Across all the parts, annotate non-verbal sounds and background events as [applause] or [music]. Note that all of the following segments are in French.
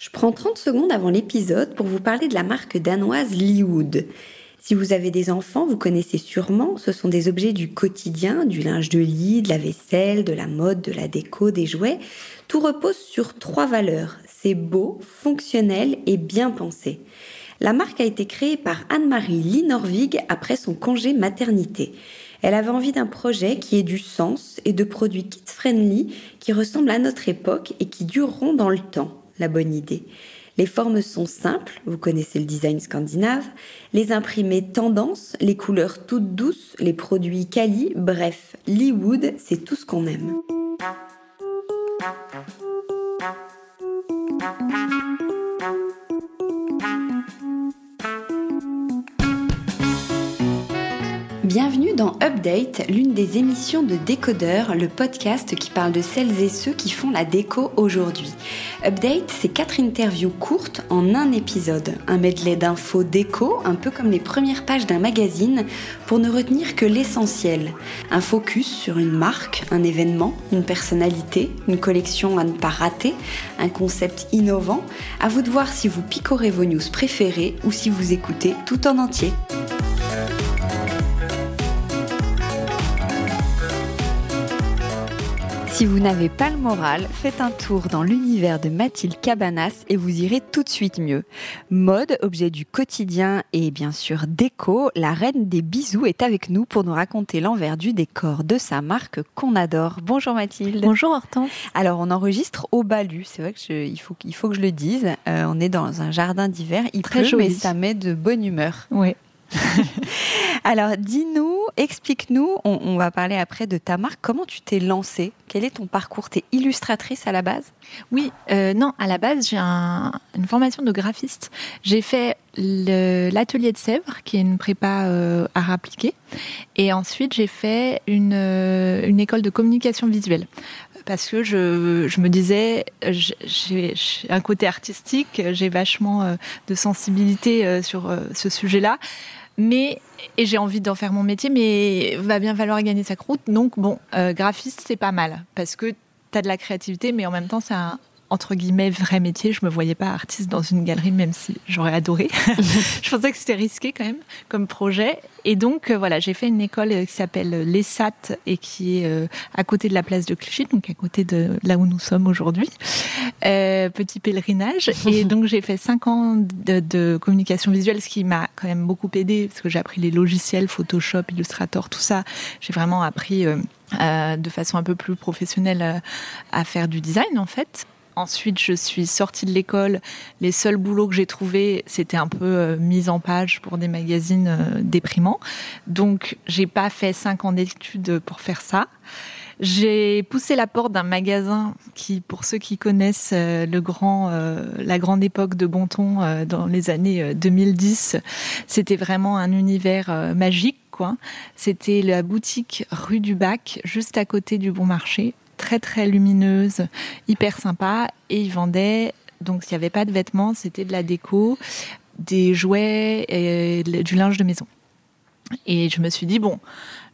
Je prends 30 secondes avant l'épisode pour vous parler de la marque danoise Leewood. Si vous avez des enfants, vous connaissez sûrement, ce sont des objets du quotidien, du linge de lit, de la vaisselle, de la mode, de la déco, des jouets. Tout repose sur trois valeurs. C'est beau, fonctionnel et bien pensé. La marque a été créée par Anne-Marie Lee après son congé maternité. Elle avait envie d'un projet qui ait du sens et de produits kids-friendly qui ressemblent à notre époque et qui dureront dans le temps la bonne idée. Les formes sont simples, vous connaissez le design scandinave, les imprimés tendance, les couleurs toutes douces, les produits quali, bref, Leewood, c'est tout ce qu'on aime. Bienvenue dans Update, l'une des émissions de Décodeur, le podcast qui parle de celles et ceux qui font la déco aujourd'hui. Update, c'est quatre interviews courtes en un épisode, un medley d'infos déco, un peu comme les premières pages d'un magazine, pour ne retenir que l'essentiel. Un focus sur une marque, un événement, une personnalité, une collection à ne pas rater, un concept innovant. À vous de voir si vous picorez vos news préférées ou si vous écoutez tout en entier. Si vous n'avez pas le moral, faites un tour dans l'univers de Mathilde Cabanas et vous irez tout de suite mieux. Mode, objet du quotidien et bien sûr déco, la reine des bisous est avec nous pour nous raconter l'envers du décor de sa marque qu'on adore. Bonjour Mathilde. Bonjour Hortense. Alors on enregistre au Balu, c'est vrai qu'il faut, il faut que je le dise. Euh, on est dans un jardin d'hiver, il Très pleut mais ça met de bonne humeur. Oui. [laughs] Alors, dis-nous, explique-nous, on, va parler après de ta marque, comment tu t'es lancée? Quel est ton parcours? Tu es illustratrice à la base? Oui, euh, non, à la base, j'ai une formation de graphiste. J'ai fait l'atelier de Sèvres, qui est une prépa euh, art. Et ensuite, j'ai fait une, euh, une école de communication visuelle. Parce que je, je me disais, j'ai un côté artistique, j'ai vachement euh, de sensibilité sur ce sujet-là mais et j'ai envie d'en faire mon métier, mais va bien falloir gagner sa croûte. Donc bon, euh, graphiste c'est pas mal parce que tu as de la créativité, mais en même temps un, entre guillemets vrai métier. Je me voyais pas artiste dans une galerie, même si j'aurais adoré. [laughs] je pensais que c'était risqué quand même comme projet. Et donc euh, voilà, j'ai fait une école euh, qui s'appelle l'ESAT et qui est euh, à côté de la place de Clichy, donc à côté de là où nous sommes aujourd'hui. petit pèlerinage. Et [laughs] donc j'ai fait cinq ans de, communication visuelle, ce qui m'a quand même beaucoup aidé parce que j'ai appris les logiciels, Photoshop, Illustrator, tout ça. J'ai vraiment appris. de façon un peu plus professionnelle à faire du design en fait. Ensuite, je suis sortie de l'école. Les seuls boulots que j'ai trouvés, c'était un peu euh, mise en page pour des magazines euh, déprimants. Donc, j'ai pas fait cinq ans d'études pour faire ça. J'ai poussé la porte d'un magasin qui, pour ceux qui connaissent euh, le grand, la grande époque de Bonton dans les années 2010, c'était vraiment un univers magique. C'était la boutique rue du Bac, juste à côté du Bon Marché très très lumineuse, hyper sympa. Et ils vendaient, donc s'il n'y avait pas de vêtements, c'était de la déco, des jouets et du linge de maison. Et je me suis dit, bon,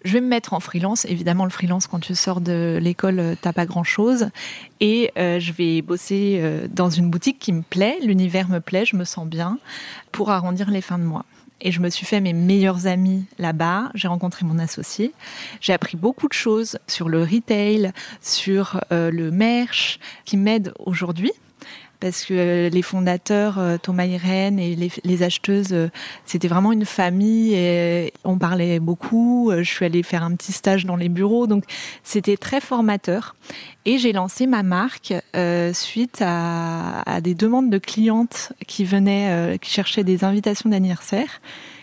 je vais me mettre en freelance. Évidemment, le freelance, quand tu sors de l'école, t'as pas grand chose. Et euh, je vais bosser euh, dans une boutique qui me plaît, l'univers me plaît, je me sens bien, pour arrondir les fins de mois. Et je me suis fait mes meilleurs amis là-bas. J'ai rencontré mon associé. J'ai appris beaucoup de choses sur le retail, sur euh, le merch, qui m'aident aujourd'hui parce que euh, les fondateurs, euh, Thomas Irène et les, acheteuses, euh, c'était vraiment une famille et on parlait beaucoup. Je suis allée faire un petit stage dans les bureaux, donc c'était très formateur. Et j'ai lancé ma marque suite à, à, des demandes de clientes qui venaient, qui cherchaient des invitations d'anniversaire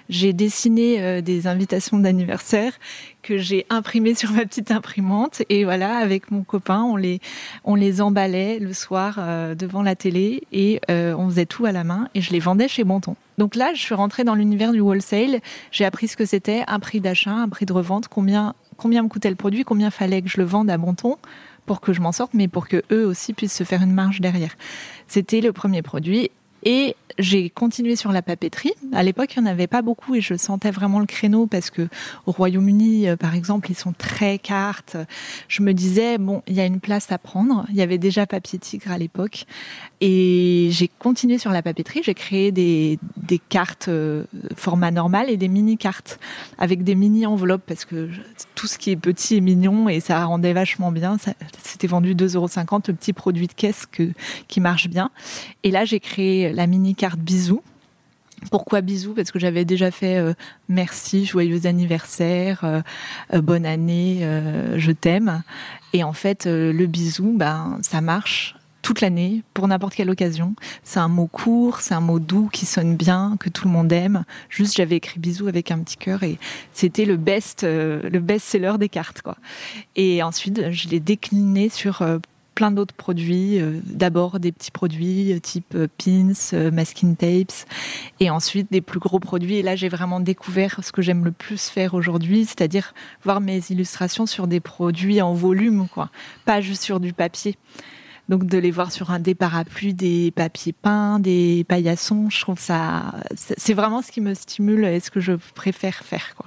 j'ai dessiné euh, des invitations d'anniversaire que j'ai imprimées sur ma petite imprimante et voilà avec mon copain on les on les emballait le soir euh, devant la télé et euh, on faisait tout à la main et je les vendais chez Bonton. Donc là je suis rentrée dans l'univers du wholesale, j'ai appris ce que c'était un prix d'achat, un prix de revente, combien combien me coûtait le produit, combien fallait que je le vende à Bonton pour que je m'en sorte mais pour que eux aussi puissent se faire une marge derrière. C'était le premier produit Et j'ai continué sur la papeterie. À l'époque, il n'y en avait pas beaucoup et je sentais vraiment le créneau parce que au Royaume-Uni, euh, par exemple, ils sont très cartes. Je me disais, bon, il y a une place à prendre. Il y avait déjà Papier Tigre à l'époque. Et j'ai continué sur la papeterie. J'ai créé des, cartes euh, format normal et des mini-cartes avec des mini-enveloppes parce que tout ce qui est petit est mignon et ça rendait vachement bien. C'était vendu 2,50 euros, le petit produit de caisse qui marche bien. Et là, j'ai créé la mini-carte bisous. Pourquoi bisous Parce que j'avais déjà fait euh, merci, joyeux anniversaire, euh, bonne année, je t'aime. Et en fait, le bisou, ben, ça marche toute l'année, pour n'importe quelle occasion. C'est un mot court, c'est un mot doux qui sonne bien, que tout le monde aime. Juste, j'avais écrit bisous avec un petit cœur et c'était le best, le best-seller des cartes, quoi. Et ensuite, je l'ai décliné sur plein d'autres produits. Euh, d'abord des petits produits euh, type euh, pins, masking tapes, et ensuite des plus gros produits. Et là, j'ai vraiment découvert ce que j'aime le plus faire aujourd'hui, c'est-à-dire voir mes illustrations sur des produits en volume, quoi, pas juste sur du papier. Donc de les voir sur un des parapluies, des papiers peints, des paillassons, je trouve ça, c'est vraiment ce qui me stimule et ce que je préfère faire, quoi.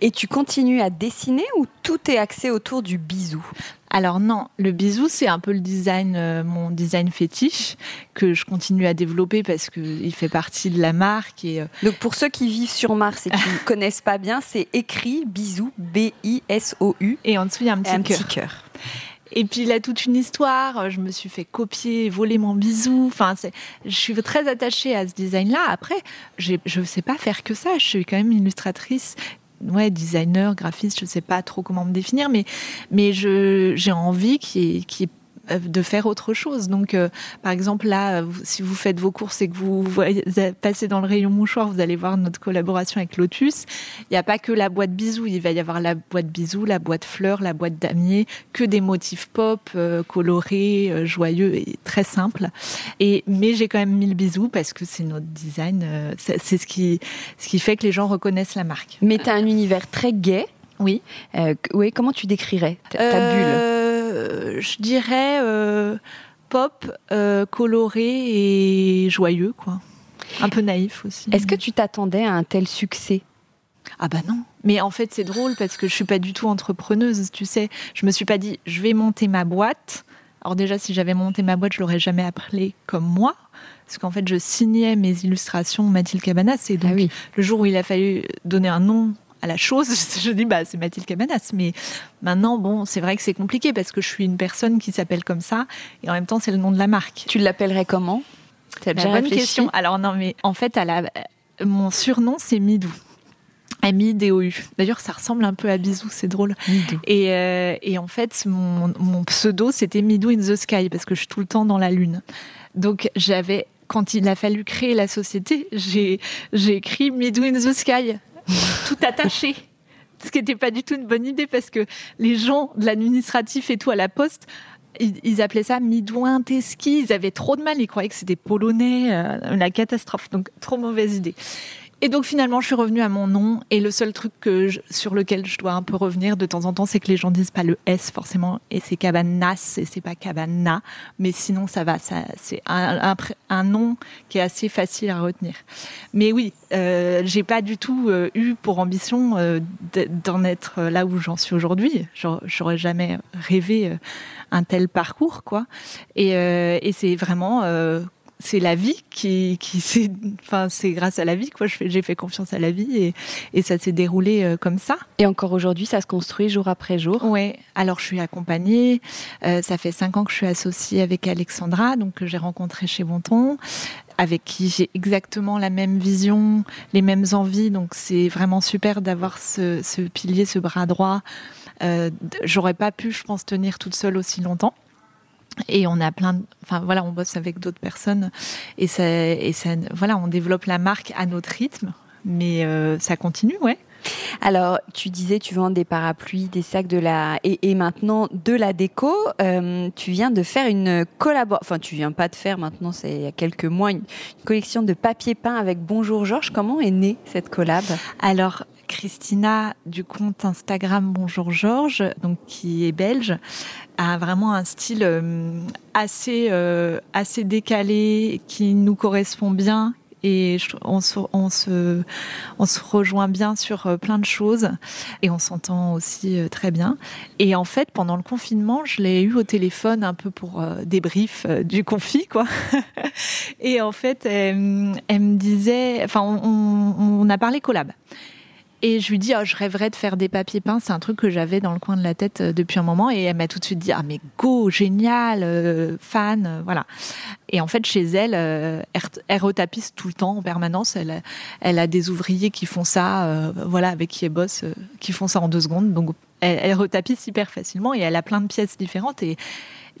Et tu continues à dessiner ou tout est axé autour du bisou? Alors non, le bisou c'est un peu le design, euh, mon design fétiche que je continue à développer parce qu'il fait partie de la marque. Et, euh, Donc pour ceux qui vivent sur Mars et qui [laughs] ne connaissent pas bien, c'est écrit bisou, B-I-S-O-U. Et en dessous il y a un petit cœur. Et puis il a toute une histoire. Je me suis fait copier, voler mon bisou. Enfin, je suis très attachée à ce design-là. Après, je ne sais pas faire que ça. Je suis quand même illustratrice ouais, designer, graphiste, je ne sais pas trop comment me définir, mais, mais j'ai envie qu'il y, de faire autre chose. Donc, euh, par exemple, là, si vous faites vos courses et que vous, passez dans le rayon mouchoir, vous allez voir notre collaboration avec Lotus. Il n'y a pas que la boîte bisous, il va y avoir la boîte bisous, la boîte fleurs, la boîte damier, que des motifs pop, euh, colorés, joyeux et très simples. Et, mais j'ai quand même mis le bisou parce que c'est notre design, c'est ce qui, ce qui fait que les gens reconnaissent la marque. Mais tu as un univers très gai. Oui. oui, comment tu décrirais ta bulle? Euh, je dirais euh, pop, euh, coloré et joyeux, quoi. Un peu naïf aussi. Est-ce que tu t'attendais à un tel succès? Ah bah non. Mais en fait, c'est drôle parce que je suis pas du tout entrepreneuse, tu sais. Je me suis pas dit, je vais monter ma boîte. Alors déjà, si j'avais monté ma boîte, je l'aurais jamais appelée comme moi. Parce qu'en fait, je signais mes illustrations Mathilde Cabanas. Et donc, ah le jour où il a fallu donner un nom à la chose, [laughs] je dis bah c'est Mathilde Cabanas. Mais maintenant, bon, c'est vrai que c'est compliqué parce que je suis une personne qui s'appelle comme ça et en même temps c'est le nom de la marque. Tu l'appellerais comment? C'est une bonne question. Alors non, mais en fait, à la, mon surnom c'est Midou. M-I-D-O-U. D'ailleurs, ça ressemble un peu à Bisou, c'est drôle. Et, euh, et, en fait, mon, mon pseudo, c'était Midou in the Sky, parce que je suis tout le temps dans la lune. Donc, j'avais, quand il a fallu créer la société, j'ai écrit Midou in the Sky tout attaché. Ce qui n'était pas du tout une bonne idée parce que les gens de l'administratif et tout à la poste, ils, appelaient ça Midouin. Ils avaient trop de mal. Ils croyaient que c'était polonais, euh, la catastrophe. Donc, trop mauvaise idée. Et donc finalement, je suis revenue à mon nom. Et le seul truc sur lequel je dois un peu revenir de temps en temps, c'est que les gens disent pas le S forcément, et c'est Cabanas, et c'est pas Cabana. Mais sinon, ça va. C'est un, nom qui est assez facile à retenir. Mais oui, euh, j'ai pas du tout euh, eu pour ambition euh, d'en être là où j'en suis aujourd'hui. J'aurais jamais rêvé un tel parcours, quoi. Et c'est vraiment c'est la vie qui, qui [laughs] c'est, enfin, c'est grâce à la vie, quoi. J'ai fait confiance à la vie et, et ça s'est déroulé euh, comme ça. Et encore aujourd'hui, ça se construit jour après jour. Oui. Alors, je suis accompagnée. Euh, ça fait cinq ans que je suis associée avec Alexandra, donc que j'ai rencontré chez Bonton, avec qui j'ai exactement la même vision, les mêmes envies. Donc, c'est vraiment super d'avoir ce, ce, pilier, ce bras droit. Euh, J'aurais pas pu, je pense, tenir toute seule aussi longtemps. Et on a plein, de, enfin voilà, on bosse avec d'autres personnes et ça, et ça, voilà, on développe la marque à notre rythme, mais euh, ça continue, ouais. Alors, tu disais, tu vends des parapluies, des sacs de la et, et maintenant de la déco. Euh, tu viens de faire une collaboration. Enfin, tu viens pas de faire maintenant, c'est il y a quelques mois une, collection de papier peint avec Bonjour Georges. Comment est née cette collab? Alors, Christina du compte Instagram Bonjour Georges, donc qui est belge, a vraiment un style euh, assez euh, assez décalé qui nous correspond bien et on se, on se, on se rejoint bien sur euh, plein de choses et on s'entend aussi très bien. Et en fait, pendant le confinement, je l'ai eu au téléphone un peu pour débrief du confit, quoi. [laughs] et en fait, elle, me disait, enfin, on, on a parlé collab. Et je lui dis, oh, je rêverais de faire des papiers peints. C'est un truc que j'avais dans le coin de la tête euh, depuis un moment. Et elle m'a tout de suite dit, ah mais go, génial, euh, fan, euh, voilà. Et en fait, chez elle, elle, retapisse tout le temps, en permanence. Elle, elle a des ouvriers qui font ça, voilà, avec qui elle bosse, qui font ça en deux secondes. Donc, elle, elle, retapisse hyper facilement et elle a plein de pièces différentes. Et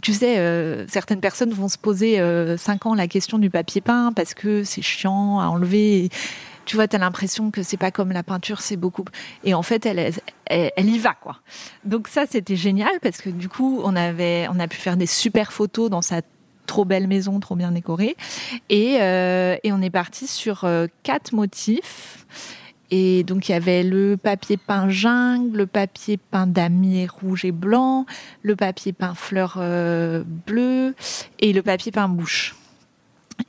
tu sais, certaines personnes vont se poser cinq ans la question du papier peint parce que c'est chiant à enlever tu vois, tu as l'impression que c'est pas comme la peinture, c'est beaucoup. Et en fait, elle, elle, y va, quoi. Donc ça, c'était génial parce que du coup, on avait, on a pu faire des super photos dans sa trop belle maison, trop bien décorée. Et, euh, on est parti sur euh, quatre motifs. Et donc il y avait le papier peint jungle, le papier peint damier rouge et blanc, le papier peint fleur euh, bleue et le papier peint bouche.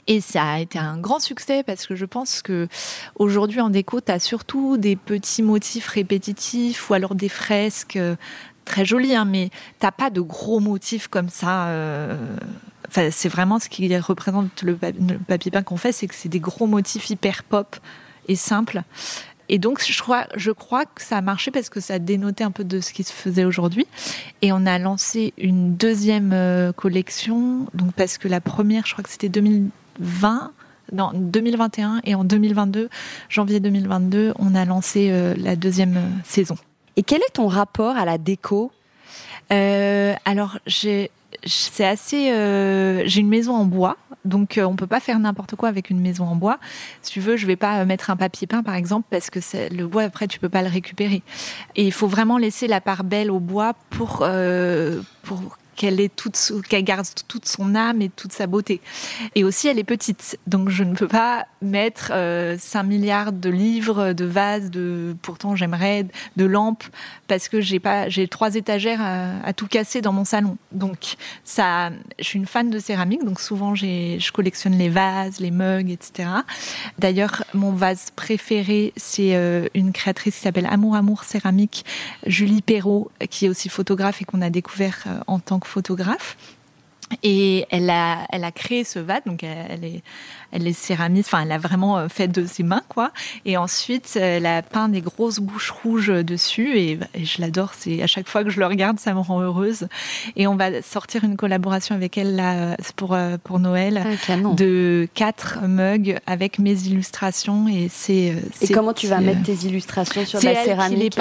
Et ça a été un grand succès parce que je pense que aujourd'hui en déco, tu as surtout des petits motifs répétitifs ou alors des fresques euh, très jolies, hein, mais t'as pas de gros motifs comme ça. Euh, enfin, c'est vraiment ce qui représente le, papier peint qu'on fait, c'est que c'est des gros motifs hyper pop et simples. Et donc, je crois, je crois que ça a marché parce que ça a dénoté un peu de ce qui se faisait aujourd'hui. Et on a lancé une deuxième euh, collection. Donc, parce que la première, je crois que c'était 2000, 2020, non, 2021 et en 2022, janvier 2022, on a lancé euh, la deuxième euh, saison. Et quel est ton rapport à la déco? Euh, Alors, j'ai c'est assez. j'ai une maison en bois, donc on on peut pas faire n'importe quoi avec une maison en bois. Si tu veux, je vais pas mettre un papier peint par exemple parce que le bois après tu peux pas le récupérer. Et il faut vraiment laisser la part belle au bois pour pour qu'elle garde toute son âme et toute sa beauté. Et aussi, elle est petite, donc je ne peux pas mettre 5 euh, milliards de livres, de vases, de pourtant j'aimerais de lampes parce que j'ai pas, j'ai trois étagères à, tout casser dans mon salon. Donc ça, je suis une fan de céramique, donc souvent j'ai, je collectionne les vases, les mugs, etc. D'ailleurs, mon vase préféré, c'est euh, une créatrice qui s'appelle Amour Amour Céramique, Julie Perrault, qui est aussi photographe et qu'on a découvert euh, en tant que photographe. Et elle a, elle a créé ce vase, donc elle est, elle est céramiste, enfin elle a vraiment euh, fait de ses mains quoi. Et ensuite elle a peint des grosses bouches rouges dessus et, je l'adore. C'est à chaque fois que je le regarde, ça me rend heureuse. Et on va sortir une collaboration avec elle là pour euh, pour Noël ah, de quatre mugs avec mes illustrations et c'est. Euh, et comment tu vas mettre tes illustrations sur la céramique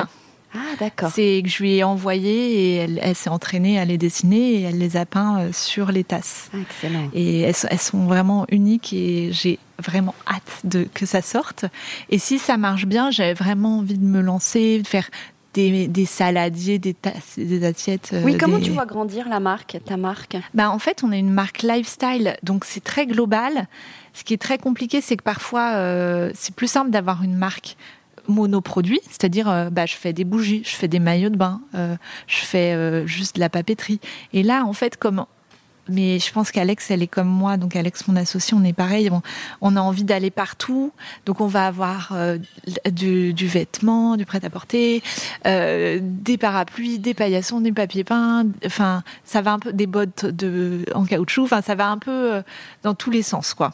ah, d'accord. C'est que je lui ai envoyé et elle, s'est entraînée à les dessiner et elle les a peints euh, sur les tasses. Ah, excellent. Et elles, sont vraiment uniques et j'ai vraiment hâte de, que ça sorte. Et si ça marche bien, j'avais vraiment envie de me lancer, de faire des, des, saladiers, des tasses, des assiettes. Euh, oui, comment tu vois grandir la marque, ta marque? Bah, En fait, on est une marque lifestyle, donc c'est très global. Ce qui est très compliqué, c'est que parfois, euh, c'est plus simple d'avoir une marque monoproduit, c'est-à-dire euh, bah, je fais des bougies, je fais des maillots de bain, euh, je fais euh, juste de la papeterie. Et là, en fait, comme mais je pense qu'Alex, elle est comme moi, donc Alex, mon associé, on est pareil. On, a envie d'aller partout, donc on va avoir du, vêtement, du prêt-à-porter, des parapluies, des paillassons, des papiers peints. Enfin, ça va un peu des bottes de en caoutchouc. Enfin, ça va un peu dans tous les sens, quoi.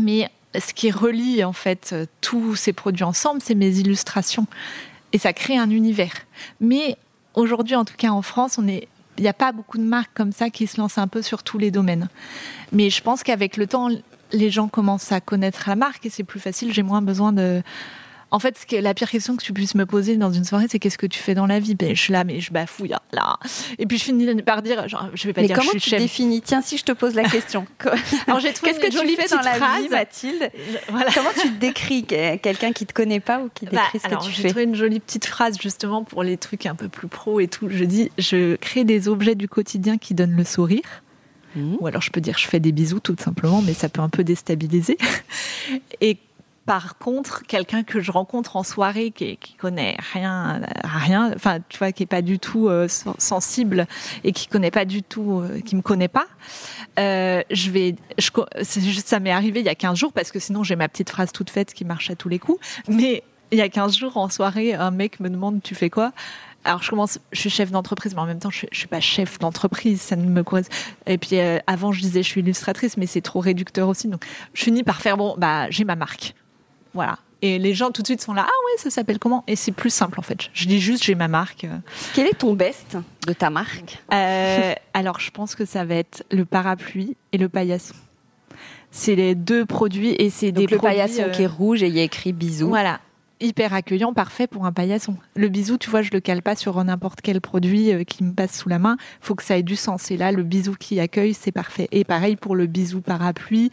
Mais ce qui relie en fait tous ces produits ensemble, c'est mes illustrations. Et ça crée un univers. Mais aujourd'hui, en tout cas en France, on il n'y a pas beaucoup de marques comme ça qui se lancent un peu sur tous les domaines. Mais je pense qu'avec le temps, les gens commencent à connaître la marque et c'est plus facile. J'ai moins besoin de en fait, ce la pire question que tu puisses me poser dans une soirée, c'est qu'est-ce que tu fais dans la vie? Ben, Je suis là, mais je bafouille, hein, là. Et puis je finis par dire, genre, je vais pas mais dire comment je suis tu définis? Tiens, si je te pose la question. [laughs] Alors j'ai trouvé Qu'est-ce que tu fais dans la vie, Mathilde? Voilà. Comment tu te décris quelqu'un qui te connaît pas ou qui bah, décrit ce que tu fais? J'ai trouvé une jolie petite phrase justement pour les trucs un peu plus pro et tout. Je dis, je crée des objets du quotidien qui donnent le sourire. Mmh. Ou alors je peux dire je fais des bisous tout simplement, mais ça peut un peu déstabiliser. [laughs] Et Par contre, quelqu'un que je rencontre en soirée qui, qui connaît rien, rien, enfin, tu vois, qui est pas du tout euh, sensible et qui connaît pas du tout, euh, qui me connaît pas, euh, je vais, je, ça m'est arrivé il y a 15 jours parce que sinon j'ai ma petite phrase toute faite qui marche à tous les coups. Mais il y a 15 jours en soirée, un mec me demande tu fais quoi? Alors je commence, je suis chef d'entreprise, mais en même temps je, je suis pas chef d'entreprise, ça ne me correspond. Et puis avant je disais je suis illustratrice, mais c'est trop réducteur aussi, donc je finis par faire bon bah j'ai ma marque. Voilà. Et les gens tout de suite sont là, ah ouais, ça s'appelle comment? Et c'est plus simple en fait. Je dis juste, j'ai ma marque. Quel est ton best de ta marque? Euh, Alors je pense que ça va être le parapluie et le paillasson. C'est les deux produits et c'est des le paillasson qui est rouge et il y a écrit bisous. Voilà. Hyper accueillant, parfait pour un paillasson. Le bisou, tu vois, je le cale pas sur n'importe quel produit euh, qui me passe sous la main. Faut que ça ait du sens. Et là, le bisou qui accueille, c'est parfait. Et pareil pour le bisou parapluie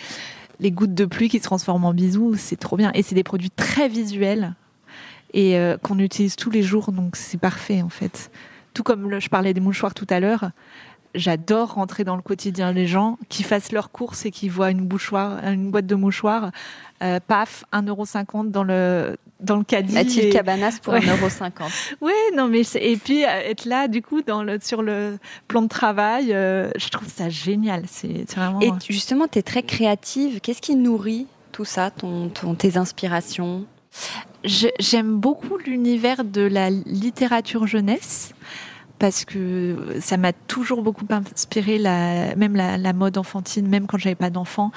les gouttes de pluie qui se transforment en bisous, c'est trop bien. Et c'est des produits très visuels et euh, qu'on utilise tous les jours, donc c'est parfait en fait. Tout comme je parlais des mouchoirs tout à l'heure, j'adore rentrer dans le quotidien des gens qui fassent leurs courses et qui voient une, une boîte de mouchoirs, euh, paf, 1,50€ dans le, dans le caddie. A-t-il cabanas pour 1,50€ [laughs] Oui, non, mais et puis euh, être là, du coup, dans le, sur le plan de travail, euh, je trouve ça génial. C'est vraiment. Et justement, tu es très créative. Qu'est-ce qui nourrit tout ça, ton, ton tes inspirations? J'aime beaucoup l'univers de la littérature jeunesse parce que ça m'a toujours beaucoup inspiré, même la, mode enfantine, même quand j'avais pas d'enfant.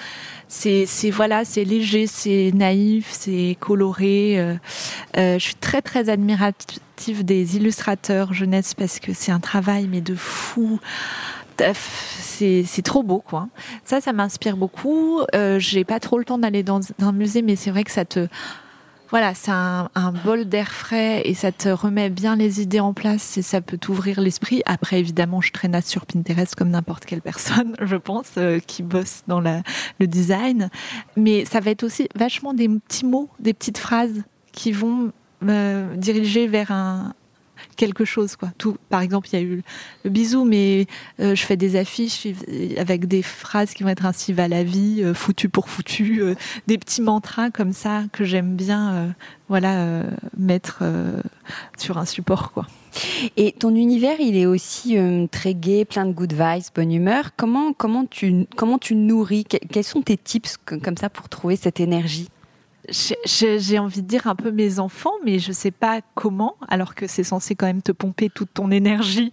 C'est, voilà, c'est léger, c'est naïf, c'est coloré. Euh, euh, je suis très très admirative des illustrateurs jeunesse parce que c'est un travail mais de fou. C'est, trop beau, quoi. Ça, ça m'inspire beaucoup. Euh, j'ai pas trop le temps d'aller dans un musée, mais c'est vrai que ça te voilà, c'est un, bol d'air frais et ça te remet bien les idées en place et ça peut t'ouvrir l'esprit. Après, évidemment, je traînasse sur Pinterest comme n'importe quelle personne, [laughs] je pense, euh, qui bosse dans le design. Mais ça va être aussi vachement des petits mots, des petites phrases qui vont me diriger vers un, quelque chose quoi. Tout, par exemple, il y a eu le bisou, mais euh, je fais des affiches avec des phrases qui vont être ainsi va la vie, euh, foutu pour foutu, euh, des petits mantras comme ça que j'aime bien, voilà, mettre sur un support quoi. Et ton univers, il est aussi très gai, plein de good vibes, bonne humeur. Comment comment tu comment tu nourris? Quels sont tes tips comme ça pour trouver cette énergie? J'ai envie de dire un peu mes enfants, mais je sais pas comment, alors que c'est censé quand même te pomper toute ton énergie.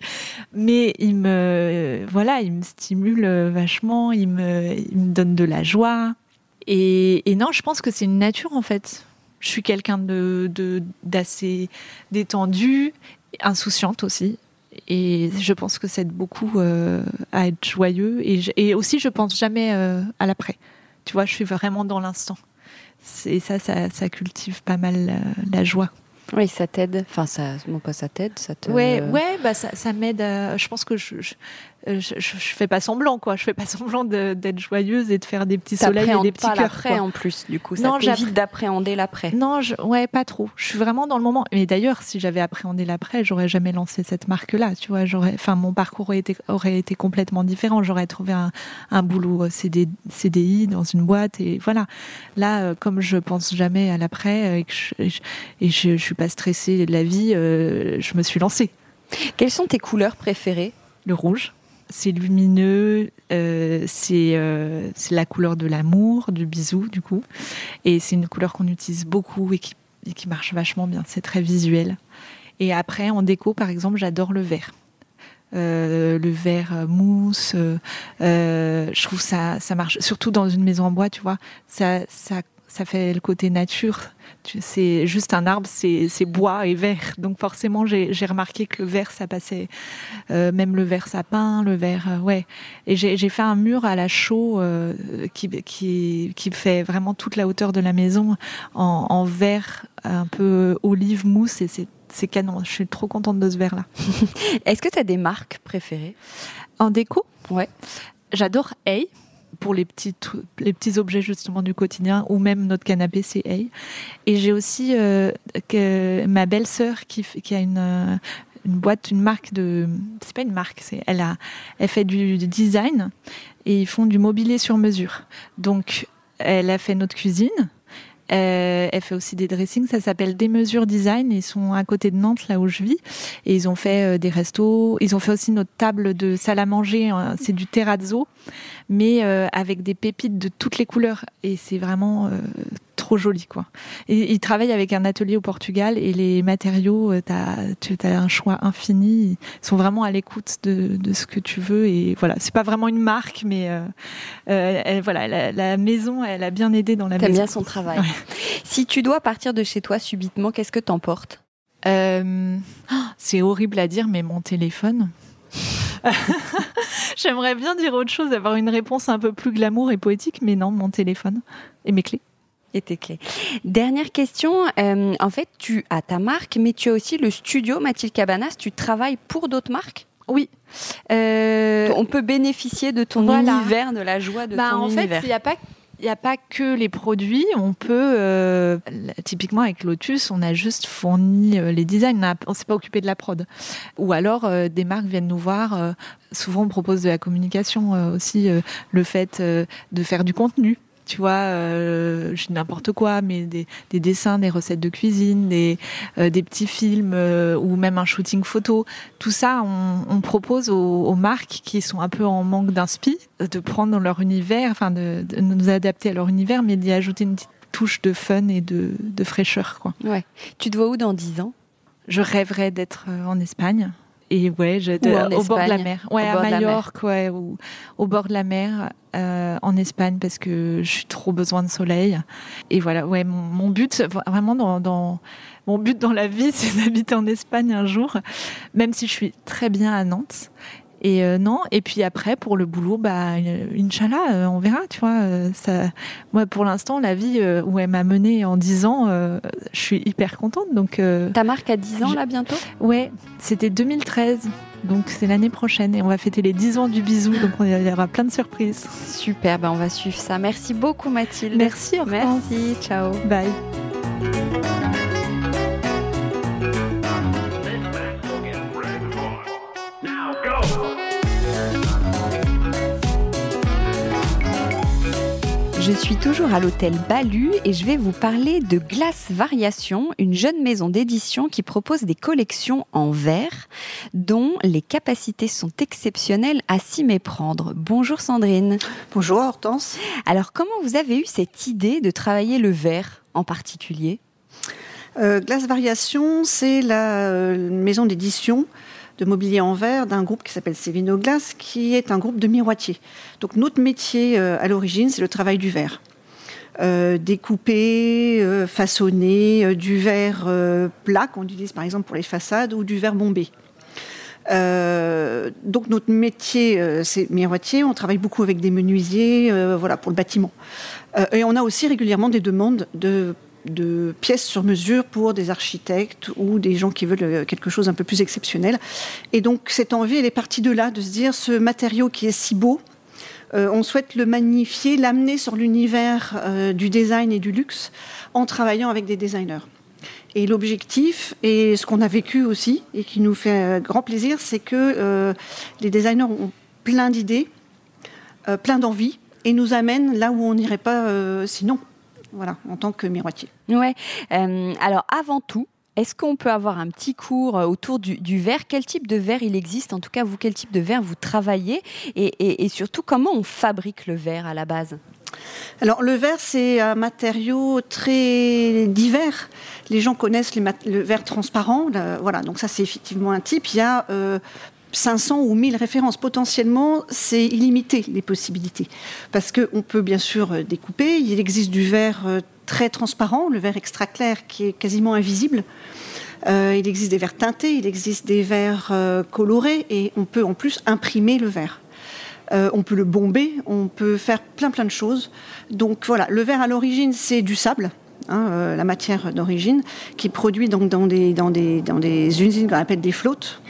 Mais ils me, voilà, ils me stimulent vachement, ils me, ils me donnent de la joie. Et, non, je pense que c'est une nature en fait. Je suis quelqu'un de d'assez détendu, insouciante aussi. Et je pense que ça aide beaucoup euh, à être joyeux. Et, et, aussi, je pense jamais euh, à l'après. Tu vois, je suis vraiment dans l'instant et ça, ça, cultive pas mal la, joie. Oui, ça t'aide. Enfin, ça, non pas ça t'aide, ça te. Ouais, ouais, bah ça, ça m'aide. Je pense que je, euh, je, je, fais pas semblant, quoi. Je fais pas [laughs] semblant d'être joyeuse et de faire des petits soleils et des petits cœurs. l'après en plus, du coup. Ça non, d'appréhender l'après. Non, je, ouais, pas trop. Je suis vraiment dans le moment. Mais d'ailleurs, si j'avais appréhendé l'après, j'aurais jamais lancé cette marque-là. Tu vois, j'aurais, enfin, mon parcours aurait été, aurait été complètement différent. J'aurais trouvé un, un boulot CD, CDI dans une boîte et voilà. Là, euh, comme je pense jamais à l'après euh, et que je, et je, suis pas stressée de la vie, je me suis lancée. Quelles sont tes couleurs préférées? Le rouge c'est lumineux, euh, euh, c'est la couleur de l'amour, du bisou du coup. Et c'est une couleur qu'on utilise beaucoup et qui, qui, marche vachement bien. C'est très visuel. Et après, en déco, par exemple, j'adore le vert. Euh, le vert mousse, je trouve ça, ça marche, surtout dans une maison en bois, tu vois, ça, ça ça fait le côté nature. C'est juste un arbre, c'est bois et vert. Donc forcément, j'ai remarqué que le vert, ça passait. Euh, même le vert sapin, le vert, euh, ouais. Et j'ai fait un mur à la chaux euh, qui, qui, qui fait vraiment toute la hauteur de la maison en, en vert un peu olive mousse et c'est canon. Je suis trop contente de ce verre-là. [laughs] Est-ce que tu as des marques préférées? En déco? Ouais. J'adore Hey pour les petits, les petits objets justement du quotidien ou même notre canapé, Hey. Et j'ai aussi euh, ma belle-sœur qui, qui a une, euh, une boîte, une marque de. C'est pas une marque, c'est elle a, elle fait du, design et ils font du mobilier sur mesure. Donc elle a fait notre cuisine. Euh, elle fait aussi des dressings. Ça s'appelle Des Mesures Design. Ils sont à côté de Nantes, là où je vis. Et ils ont fait euh, des restos. Ils ont fait aussi notre table de salle à manger. Hein. C'est du terrazzo, mais euh, avec des pépites de toutes les couleurs. Et c'est vraiment trop joli quoi. Et ils travaillent avec un atelier au Portugal et les matériaux, as, tu as un choix infini. Ils sont vraiment à l'écoute de, de, ce que tu veux et voilà. C'est pas vraiment une marque, mais elle, voilà, la, la, maison, elle a bien aidé dans la maison. bien son travail. Si tu dois partir de chez toi subitement, qu'est-ce que t'emportes? Euh, C'est horrible à dire, mais mon téléphone. [laughs] J'aimerais bien dire autre chose, avoir une réponse un peu plus glamour et poétique, mais non, mon téléphone et mes clés. Et tes clés. Dernière question. Euh, en fait, tu as ta marque, mais tu as aussi le studio Mathilde Cabanas. Tu travailles pour d'autres marques? Oui. Euh, on peut bénéficier de ton univers, de la joie de bah, ton univers. En fait, il n'y a pas il n'y a pas que les produits. On peut, euh, typiquement avec Lotus, on a juste fourni les designs. On ne s'est pas occupé de la prod. Ou alors, euh, des marques viennent nous voir. souvent, on propose de la communication aussi, le fait de faire du contenu tu vois, euh, n'importe quoi, mais des, dessins, des recettes de cuisine, des, euh, des petits films euh, ou même un shooting photo. Tout ça, on, propose aux, marques qui sont un peu en manque d'inspi de prendre leur univers, enfin de, nous adapter à leur univers, mais d'y ajouter une petite touche de fun et de, de fraîcheur. Quoi. Ouais. Tu te vois où dans 10 ans? Je rêverais d'être en Espagne et ouais, au bord de la mer. Ouais, à Majorque, ouais, ou au bord de la mer, euh, en Espagne, parce que je suis trop besoin de soleil. Et voilà, ouais, mon, but, vraiment dans, dans, mon but dans la vie, [laughs] c'est d'habiter en Espagne un jour, même si je suis très bien à Nantes. Et euh, non, et puis après, pour le boulot, bah, euh, Inch'Allah, euh, on verra, tu vois. ça... Moi, pour l'instant, la vie où elle m'a menée en 10 ans, je suis hyper contente. Donc, Ta marque a 10 ans, là, bientôt? Ouais, c'était 2013. Donc c'est l'année prochaine et on va fêter les 10 ans du bisou, donc il y aura plein de surprises. Super, ben on va suivre ça. Merci beaucoup Mathilde. Merci, Merci, ciao. Bye. Je suis toujours à l'hôtel Balu et je vais vous parler de Glace Variation, une jeune maison d'édition qui propose des collections en verre dont les capacités sont exceptionnelles à s'y méprendre. Bonjour Sandrine. Bonjour Hortense. Alors comment vous avez eu cette idée de travailler le verre en particulier? Euh, Glace Variation, c'est la euh, maison d'édition de mobilier en verre d'un groupe qui s'appelle Sévino Glace, qui est un groupe de miroitiers. Donc notre métier euh, à l'origine, c'est le travail du verre. Euh, découper, euh, façonner du verre plat qu'on utilise par exemple pour les façades ou du verre bombé. donc notre métier, c'est miroitier. On travaille beaucoup avec des menuisiers, voilà, pour le bâtiment. et on a aussi régulièrement des demandes de de pièces sur mesure pour des architectes ou des gens qui veulent euh, quelque chose un peu plus exceptionnel. Et donc cette envie, elle est partie de là, de se dire ce matériau qui est si beau, euh, on souhaite le magnifier, l'amener sur l'univers euh, du design et du luxe en travaillant avec des designers. Et l'objectif, et ce qu'on a vécu aussi, et qui nous fait grand plaisir, c'est que les designers ont plein d'idées, plein d'envies, et nous amènent là où on n'irait pas sinon voilà, en tant que miroitier. Ouais. Euh, alors avant tout, est-ce qu'on peut avoir un petit cours euh, autour du, verre? Quel type de verre il existe? En tout cas, vous, quel type de verre vous travaillez? Et, surtout, comment on fabrique le verre à la base? Alors le verre, c'est un matériau très divers. Les gens connaissent le verre transparent. voilà, donc ça c'est effectivement un type. Il y a euh, 500 ou 1000 références. Potentiellement, c'est illimité les possibilités. Parce qu'on peut bien sûr euh, découper. Il existe du verre euh, très transparent, le verre extra clair qui est quasiment invisible. Euh, il existe des verres teintés, il existe des verres colorés et on peut en plus imprimer le verre. on peut le bomber, on peut faire plein plein de choses. Donc voilà, le verre à l'origine c'est du sable, hein, la matière d'origine, qui est produit donc dans des, dans des, dans des usines qu'on appelle des flottes.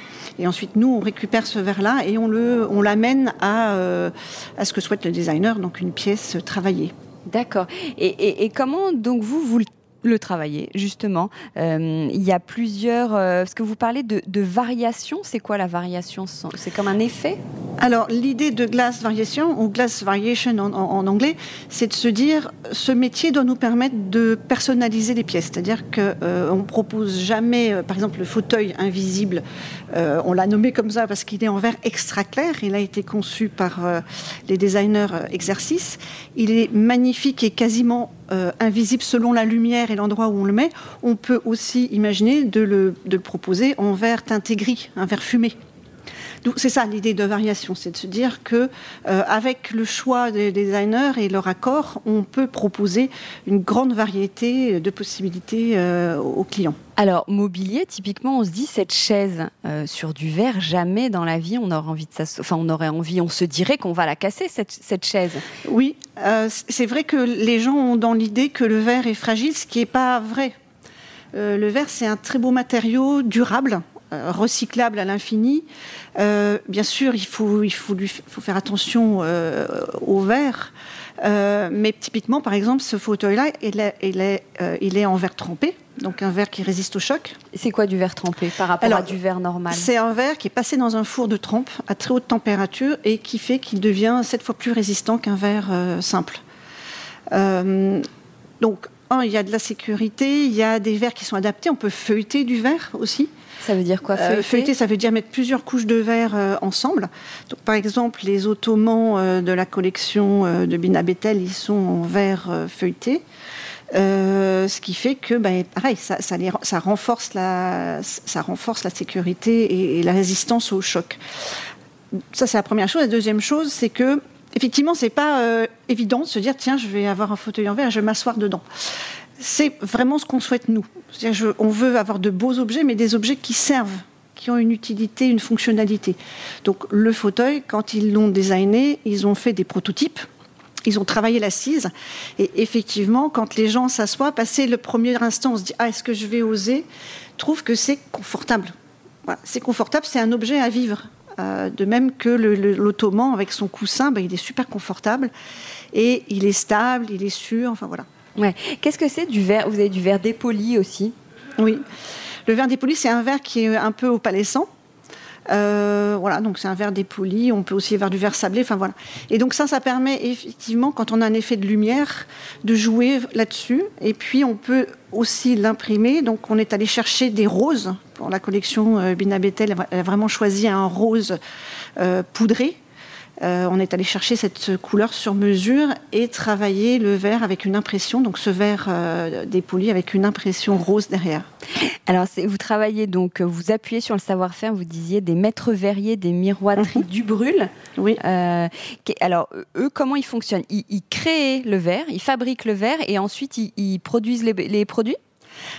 Et ensuite, nous, on récupère ce verre-là et on, on l'amène à, euh, à ce que souhaite le designer, donc une pièce travaillée. D'accord. Et, comment, donc, vous, vous le le travailler, justement. Euh, il y a plusieurs. Euh, ce que vous parlez de, de variation, c'est quoi la variation? C'est comme un effet? Alors, l'idée de glass variation, ou glass variation en, anglais, c'est de se dire ce métier doit nous permettre de personnaliser les pièces. C'est-à-dire qu'on euh, ne propose jamais, par exemple, le fauteuil invisible, on l'a nommé comme ça parce qu'il est en verre extra clair. Il a été conçu par les designers exercice. Il est magnifique et quasiment euh, invisible selon la lumière et l'endroit où on le met, on peut aussi imaginer de le, proposer en verre teinté gris, un verre fumé. C'est ça l'idée de variation, c'est de se dire que euh, avec le choix des designers et leur accord, on peut proposer une grande variété de possibilités euh, aux clients. Alors mobilier, typiquement, on se dit cette chaise euh, sur du verre, jamais dans la vie on aurait envie de enfin on aurait envie, on se dirait qu'on va la casser cette, cette chaise. Oui, c'est vrai que les gens ont dans l'idée que le verre est fragile, ce qui n'est pas vrai. le verre, c'est un très beau matériau durable euh, recyclable à l'infini. Euh, bien sûr, il faut, il faut, faire attention euh, au verre. Mais typiquement, par exemple, ce fauteuil-là, il est, il, est, il est en verre trempé, donc un verre qui résiste au choc. C'est quoi du verre trempé par rapport à du verre normal? C'est un verre qui est passé dans un four de trempe à très haute température et qui fait qu'il devient sept fois plus résistant qu'un verre simple. donc, un, il y a de la sécurité, il y a des verres qui sont adaptés, on peut feuilleter du verre aussi. Ça veut dire quoi euh, feuilleter? ça veut dire mettre plusieurs couches de verre euh, ensemble. Donc, par exemple, les ottomans euh, de la collection de Bina Bethel, ils sont en verre feuilleté. ce qui fait que, ben, pareil, ça, ça, renforce la, ça renforce la sécurité et, la résistance au choc. Ça, c'est la première chose. La deuxième chose, c'est que, effectivement, c'est pas évident de se dire, tiens, je vais avoir un fauteuil en verre et je vais m'asseoir dedans c'est vraiment ce qu'on souhaite nous. on veut avoir de beaux objets, mais des objets qui servent, qui ont une utilité, une fonctionnalité. Donc le fauteuil, quand ils l'ont designé, ils ont fait des prototypes. Ils ont travaillé l'assise et effectivement, quand les gens s'assoient, passer le premier instant, on se dit ah est-ce que je vais oser? Trouve que c'est confortable. c'est confortable, c'est un objet à vivre. Euh, de même que l'ottoman avec son coussin, ben, il est super confortable et il est stable, il est sûr. Enfin voilà. Ouais. Qu'est-ce que c'est du verre Vous avez du verre dépoli aussi? Oui. Le verre dépoli, c'est un verre qui est un peu opalescent. Euh, voilà, donc c'est un verre dépoli. On peut aussi avoir du verre sablé. Enfin voilà. Et donc ça, ça permet effectivement, quand on a un effet de lumière, de jouer là-dessus. Et puis on peut aussi l'imprimer. Donc on est allé chercher des roses pour la collection euh, Bina Bethel. Elle a vraiment choisi un rose euh, poudré euh, on est allé chercher cette couleur sur mesure et travailler le verre avec une impression, donc ce verre euh, dépoli avec une impression rose derrière. Alors, vous travaillez donc, vous appuyez sur le savoir-faire, vous disiez des maîtres verriers, des miroiteries mhm. du brûle. Oui. Euh, alors, eux, comment ils fonctionnent? Ils, créent le verre, ils fabriquent le verre et ensuite ils, produisent les produits?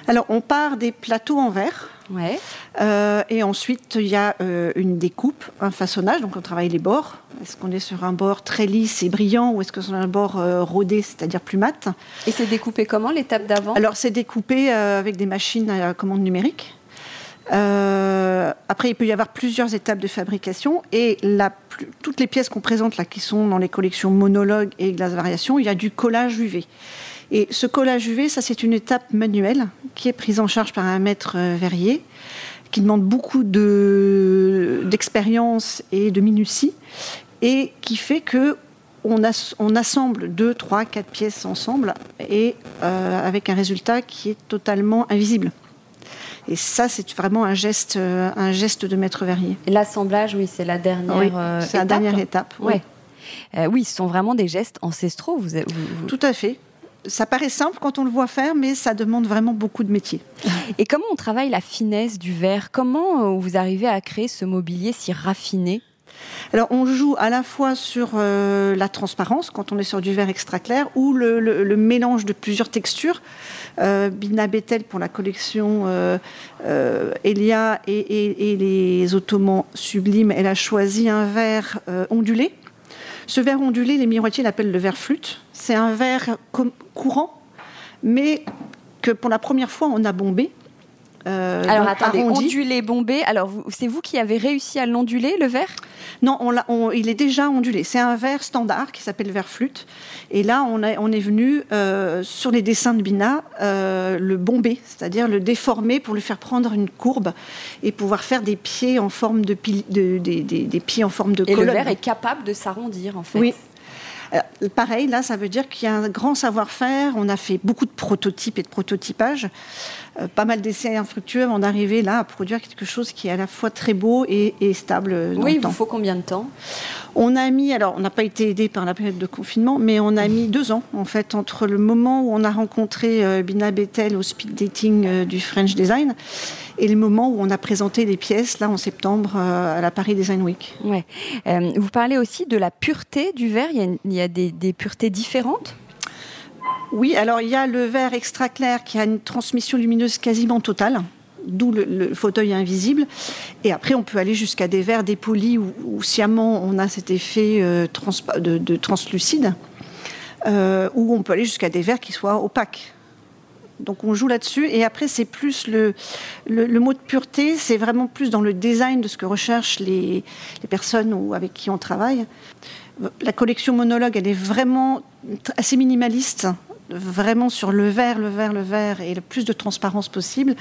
Alors, on part des plateaux en verre. Ouais. Euh, et ensuite, il y a euh, une découpe, un façonnage. Donc, on travaille les bords. Est-ce qu'on est sur un bord très lisse et brillant ou est-ce que c'est un bord euh, rodé, c'est-à-dire plus mat? Et c'est découpé comment, l'étape d'avant? Alors, c'est découpé avec des machines à commande numérique. après, il peut y avoir plusieurs étapes de fabrication et toutes les pièces qu'on présente là, qui sont dans les collections monologues et glace variation, il y a du collage UV. Et ce collage UV, ça c'est une étape manuelle qui est prise en charge par un maître euh, verrier qui demande beaucoup d'expérience et de minutie et qui fait que on, assemble deux, trois, quatre pièces ensemble et euh, avec un résultat qui est totalement invisible. Et ça, c'est vraiment un geste, euh, un geste de maître verrier. L'assemblage, oui, c'est la dernière oui, C'est la dernière étape. Oui. oui, ce sont vraiment des gestes ancestraux. vous... Tout à fait ça paraît simple quand on le voit faire, mais ça demande vraiment beaucoup de métier. [laughs] Et comment on travaille la finesse du verre? Comment euh, vous arrivez à créer ce mobilier si raffiné? Alors, on joue à la fois sur euh, la transparence, quand on est sur du verre extra clair, ou le, mélange de plusieurs textures. Euh, Bina Bethel, pour la collection Elia et, et, les Ottomans sublimes, elle a choisi un verre ondulé ce verre ondulé, les miroitiers l'appellent le verre flûte. C'est un verre courant, mais que pour la première fois, on a bombé. Euh, alors attendez, ondulé, bombé. Alors c'est vous qui avez réussi à l'onduler, le verre? Non, on, il est déjà ondulé. C'est un verre standard qui s'appelle verre flûte. Et là, on, on est venu euh, sur les dessins de Bina euh, le bomber, c'est-à-dire le déformer pour lui faire prendre une courbe et pouvoir faire des pieds en forme de, de, des pieds en forme de et le verre est capable de s'arrondir en fait. Oui. pareil, là, ça veut dire qu'il y a un grand savoir-faire. On a fait beaucoup de prototypes et de prototypage. Euh, pas mal d'essais infructueux avant d'arriver là à produire quelque chose qui est à la fois très beau et, stable. oui, il vous faut combien de temps? On a mis, alors on n'a pas été aidé par la période de confinement, mais on a mis deux ans en fait entre le moment où on a rencontré euh, Bina Bettel au speed dating euh, du French Design et le moment où on a présenté les pièces là en septembre à la Paris Design Week. Ouais. vous parlez aussi de la pureté du verre. Il y a, des puretés différentes? Oui, alors il y a le verre extra clair qui a une transmission lumineuse quasiment totale d'où le, fauteuil invisible. Et après, on peut aller jusqu'à des verres dépolis où, sciemment on a cet effet euh, de, translucide, euh, ou on peut aller jusqu'à des verres qui soient opaques. Donc on joue là-dessus. Et après, c'est plus le, le, mot de pureté, c'est vraiment plus dans le design de ce que recherchent les, les personnes ou avec qui on travaille. La collection monologue, elle est vraiment assez minimaliste vraiment sur le vert, le vert, le vert et le plus de transparence possible.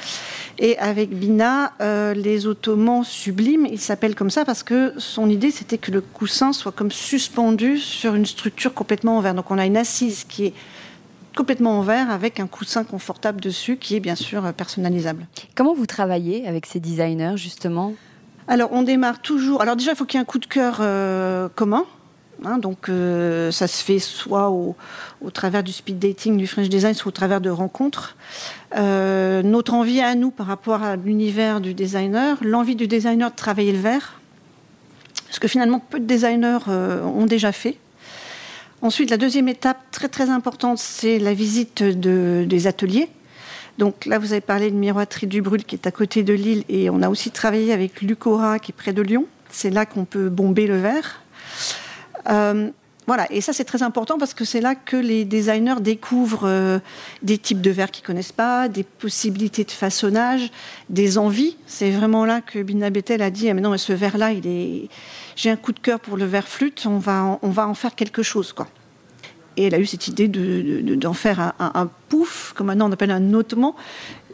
Et avec Bina, euh, les ottomans sublimes, il s'appelle comme ça parce que son idée c'était que le coussin soit comme suspendu sur une structure complètement en verre. Donc on a une assise qui est complètement en verre avec un coussin confortable dessus qui est bien sûr personnalisable. Comment vous travaillez avec ces designers justement? Alors, on démarre toujours. Alors, déjà, il faut qu'il y ait un coup de cœur euh, commun. Hein, donc euh, ça se fait soit au, travers du speed dating du French Design, soit au travers de rencontres. Euh, notre envie à nous par rapport à l'univers du designer, l'envie du designer de travailler le verre, ce que finalement peu de designers euh, ont déjà fait. Ensuite, la deuxième étape très très importante, c'est la visite des ateliers. Donc là, vous avez parlé de Miroiterie du Brûle qui est à côté de Lille et on a aussi travaillé avec Lucora qui est près de Lyon. C'est là qu'on peut bomber le verre. Euh, voilà, et ça c'est très important parce que c'est là que les designers découvrent euh, des types de verres qu'ils connaissent pas, des possibilités de façonnage, des envies. C'est vraiment là que Bina Bettel a dit ah, mais non, mais ce verre-là, il est, j'ai un coup de cœur pour le verre flûte, on va, en, on va en faire quelque chose, quoi. Et elle a eu cette idée de, d'en faire un, pouf, comme maintenant on appelle un notement,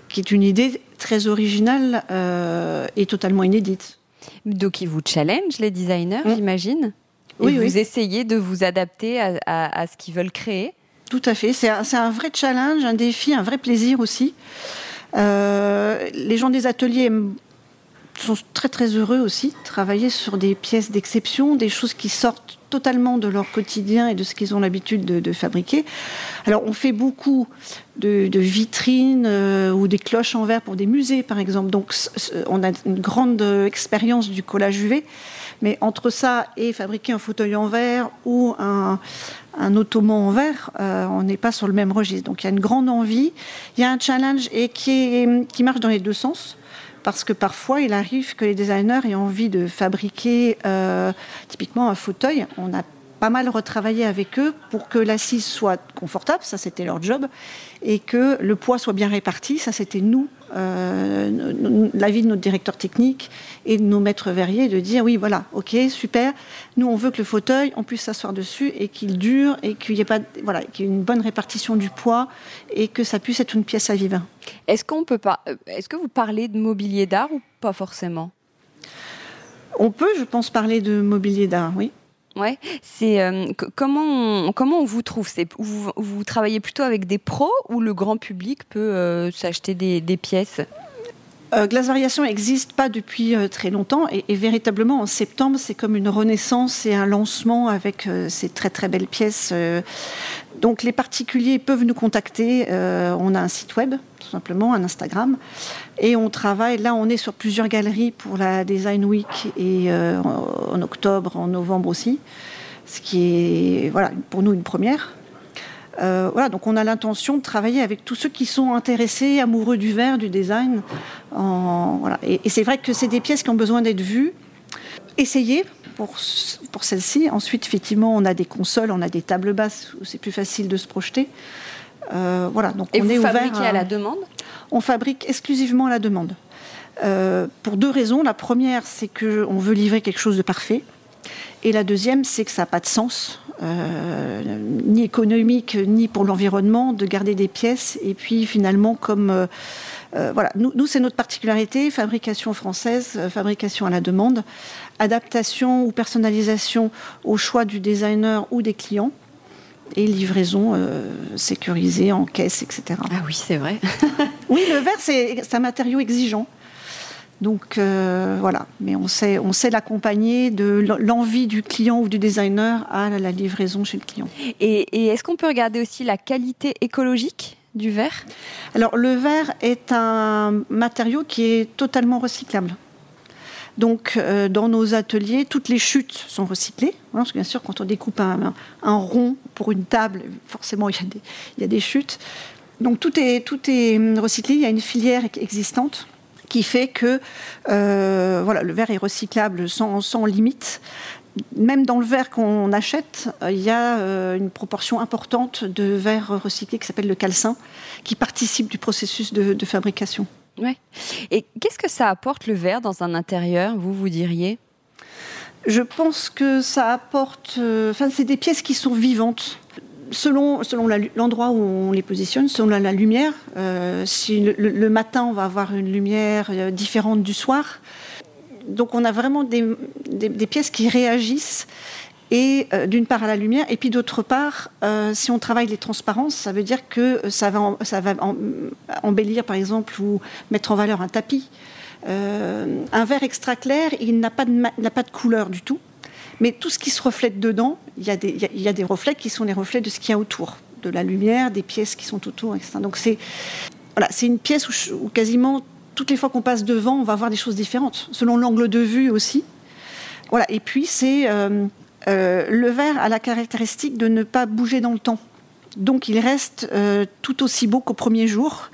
qui est une idée très originale euh, et totalement inédite. Donc il vous challenge les designers, mmh. j'imagine? Oui, vous essayez de vous adapter à, ce qu'ils veulent créer. Tout à fait. C'est un, vrai challenge, un défi, un vrai plaisir aussi. Euh, les gens des ateliers sont très très heureux aussi de travailler sur des pièces d'exception, des choses qui sortent totalement de leur quotidien et de ce qu'ils ont l'habitude de, fabriquer. Alors on fait beaucoup de, vitrines euh, ou des cloches en verre pour des musées par exemple. Donc on a une grande expérience du collage UV. Mais entre ça et fabriquer un fauteuil en verre ou un, ottoman en verre, euh, on n'est pas sur le même registre. Donc il y a une grande envie, il y a un challenge et qui, marche dans les deux sens. Parce que parfois, il arrive que les designers aient envie de fabriquer euh, typiquement un fauteuil. On a pas mal retravaillé avec eux pour que l'assise soit confortable, ça c'était leur job, et que le poids soit bien réparti, ça c'était nous, euh, l'avis de notre directeur technique et de nos maîtres verriers, de dire oui voilà, ok, super, nous on veut que le fauteuil, on puisse s'asseoir dessus et qu'il dure et qu'il y ait pas, voilà, qu'il y ait une bonne répartition du poids et que ça puisse être une pièce à vivre. Est-ce qu'on peut pas, euh, est-ce que vous parlez de mobilier d'art ou pas forcément? On peut, je pense, parler de mobilier d'art, oui. Ouais, c'est euh, comment on, comment on vous trouve? C'est vous, vous, travaillez plutôt avec des pros ou le grand public peut euh, s'acheter des, pièces? Euh, Glace Variation n'existe pas depuis euh, très longtemps et, véritablement en septembre c'est comme une renaissance et un lancement avec ces très très belles pièces. donc les particuliers peuvent nous contacter. on a un site web tout simplement, un Instagram. Et on travaille, là on est sur plusieurs galeries pour la Design Week et euh, en octobre, en novembre aussi, ce qui est voilà, pour nous une première. Euh, voilà, donc on a l'intention de travailler avec tous ceux qui sont intéressés, amoureux du verre, du design. En, voilà. Et, c'est vrai que c'est des pièces qui ont besoin d'être vues, essayées pour, pour celles-ci. Ensuite, effectivement, on a des consoles, on a des tables basses où c'est plus facile de se projeter. Euh, voilà, donc Et on vous est fabriquez à la demande? On fabrique exclusivement à la demande. Euh, pour deux raisons. La première, c'est qu'on veut livrer quelque chose de parfait. Et la deuxième, c'est que ça n'a pas de sens, euh, ni économique, ni pour l'environnement, de garder des pièces. Et puis finalement, comme... Euh, voilà, nous, nous c'est notre particularité, fabrication française, fabrication à la demande, adaptation ou personnalisation au choix du designer ou des clients et livraison sécurisée en caisse, etc. Ah oui, c'est vrai. [laughs] oui, le verre, c'est un matériau exigeant. Donc euh, voilà, mais on sait, on sait l'accompagner de l'envie du client ou du designer à la livraison chez le client. Et, est-ce qu'on peut regarder aussi la qualité écologique du verre? Alors le verre est un matériau qui est totalement recyclable. Donc, euh, dans nos ateliers, toutes les chutes sont recyclées. Hein, parce que bien sûr, quand on découpe un, rond pour une table, forcément, [laughs] il y, a des, chutes. Donc, tout est, est recyclé. Il y a une filière existante qui fait que euh, voilà, le verre est recyclable sans, limite. Même dans le verre qu'on achète, euh, il y a une proportion importante de verre recyclé qui s'appelle le calcin, qui participe du processus de, fabrication. Ouais. Et qu'est-ce que ça apporte le verre dans un intérieur, vous, vous diriez? Je pense que ça apporte. Enfin, c'est des pièces qui sont vivantes selon, selon l'endroit où on les positionne, selon la, lumière, euh, si le, matin on va avoir une lumière euh, différente du soir, donc on a vraiment des, des, pièces qui réagissent et euh, d'une part à la lumière, et puis d'autre part, si on travaille les transparences, ça veut dire que ça va, ça va embellir par exemple ou mettre en valeur un tapis. un verre extra clair, il n'a pas, de couleur du tout. Mais tout ce qui se reflète dedans, il y, a des, reflets qui sont les reflets de ce qu'il y a autour, de la lumière, des pièces qui sont autour, etc. Donc c'est voilà, c'est une pièce où, quasiment toutes les fois qu'on passe devant, on va voir des choses différentes, selon l'angle de vue aussi. Voilà. Et puis c'est euh, euh, le verre a la caractéristique de ne pas bouger dans le temps. Donc il reste euh, tout aussi beau qu'au premier jour.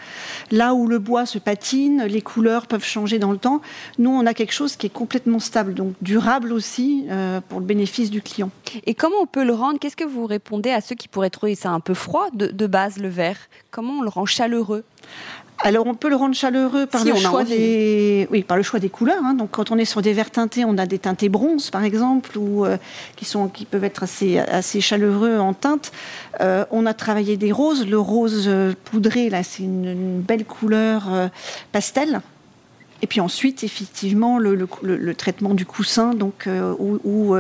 Là où le bois se patine, les couleurs peuvent changer dans le temps. Nous, on a quelque chose qui est complètement stable, donc durable aussi euh, pour le bénéfice du client. Et comment on peut le rendre? Qu'est-ce que vous répondez à ceux qui pourraient trouver ça un peu froid de base, le verre Comment on le rend chaleureux? Alors on peut le rendre chaleureux par, le, choix des... Oui, par le choix des couleurs. Hein. Donc quand on est sur des verres teintés, on a des teintés bronze par exemple, ou euh, qui, sont, qui peuvent être assez, assez chaleureux en teinte. Euh, on a travaillé des roses. Le rose euh, poudré, là, c'est une, belle couleur pastel. Et puis ensuite, effectivement, le, le, traitement du coussin, donc où,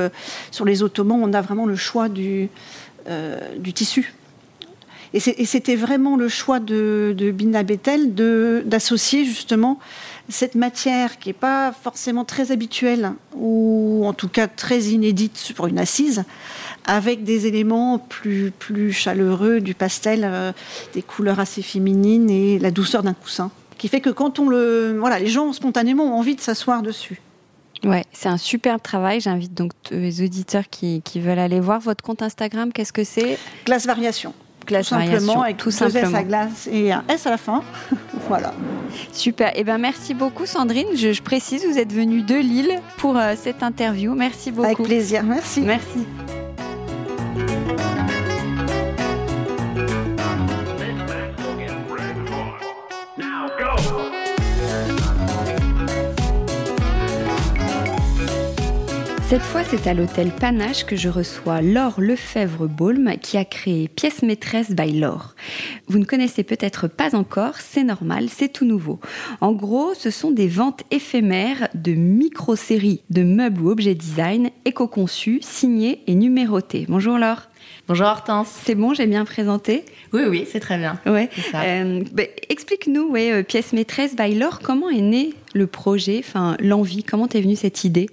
sur les ottomans, on a vraiment le choix du, du tissu. Et c'était vraiment le choix de, de Bina Bethel d'associer justement cette matière qui n'est pas forcément très habituelle, ou en tout cas très inédite pour une assise, avec des éléments plus, plus chaleureux, du pastel, euh, des couleurs assez féminines et la douceur d'un coussin. Qui fait que quand on le. Voilà, les gens spontanément ont envie de s'asseoir dessus. Ouais, c'est un superbe travail. J'invite donc les auditeurs qui, qui, veulent aller voir votre compte Instagram. Qu'est-ce que c'est? Glace Variation tout simplement, avec tout simplement. S à glace et un S à la fin. [laughs] voilà. Super. Eh ben, merci beaucoup, Sandrine. Je, précise, vous êtes venue de Lille pour euh, cette interview. Merci beaucoup. Avec plaisir. Merci. Merci. Cette fois, c'est à l'hôtel Panache que je reçois Laure Lefebvre-Baulme qui a créé Pièce maîtresse by Laure. Vous ne connaissez peut-être pas encore, c'est normal, c'est tout nouveau. En gros, ce sont des ventes éphémères de micro-séries de meubles ou objets design éco-conçus, signés et numérotés. Bonjour Laure. Bonjour Hortense. C'est bon, j'ai bien présenté? Oui, oui, c'est très bien. Ouais. Euh, bah, explique-nous, ouais, euh, pièce maîtresse by Laure, comment est né le projet, enfin l'envie, comment t'es venue cette idée?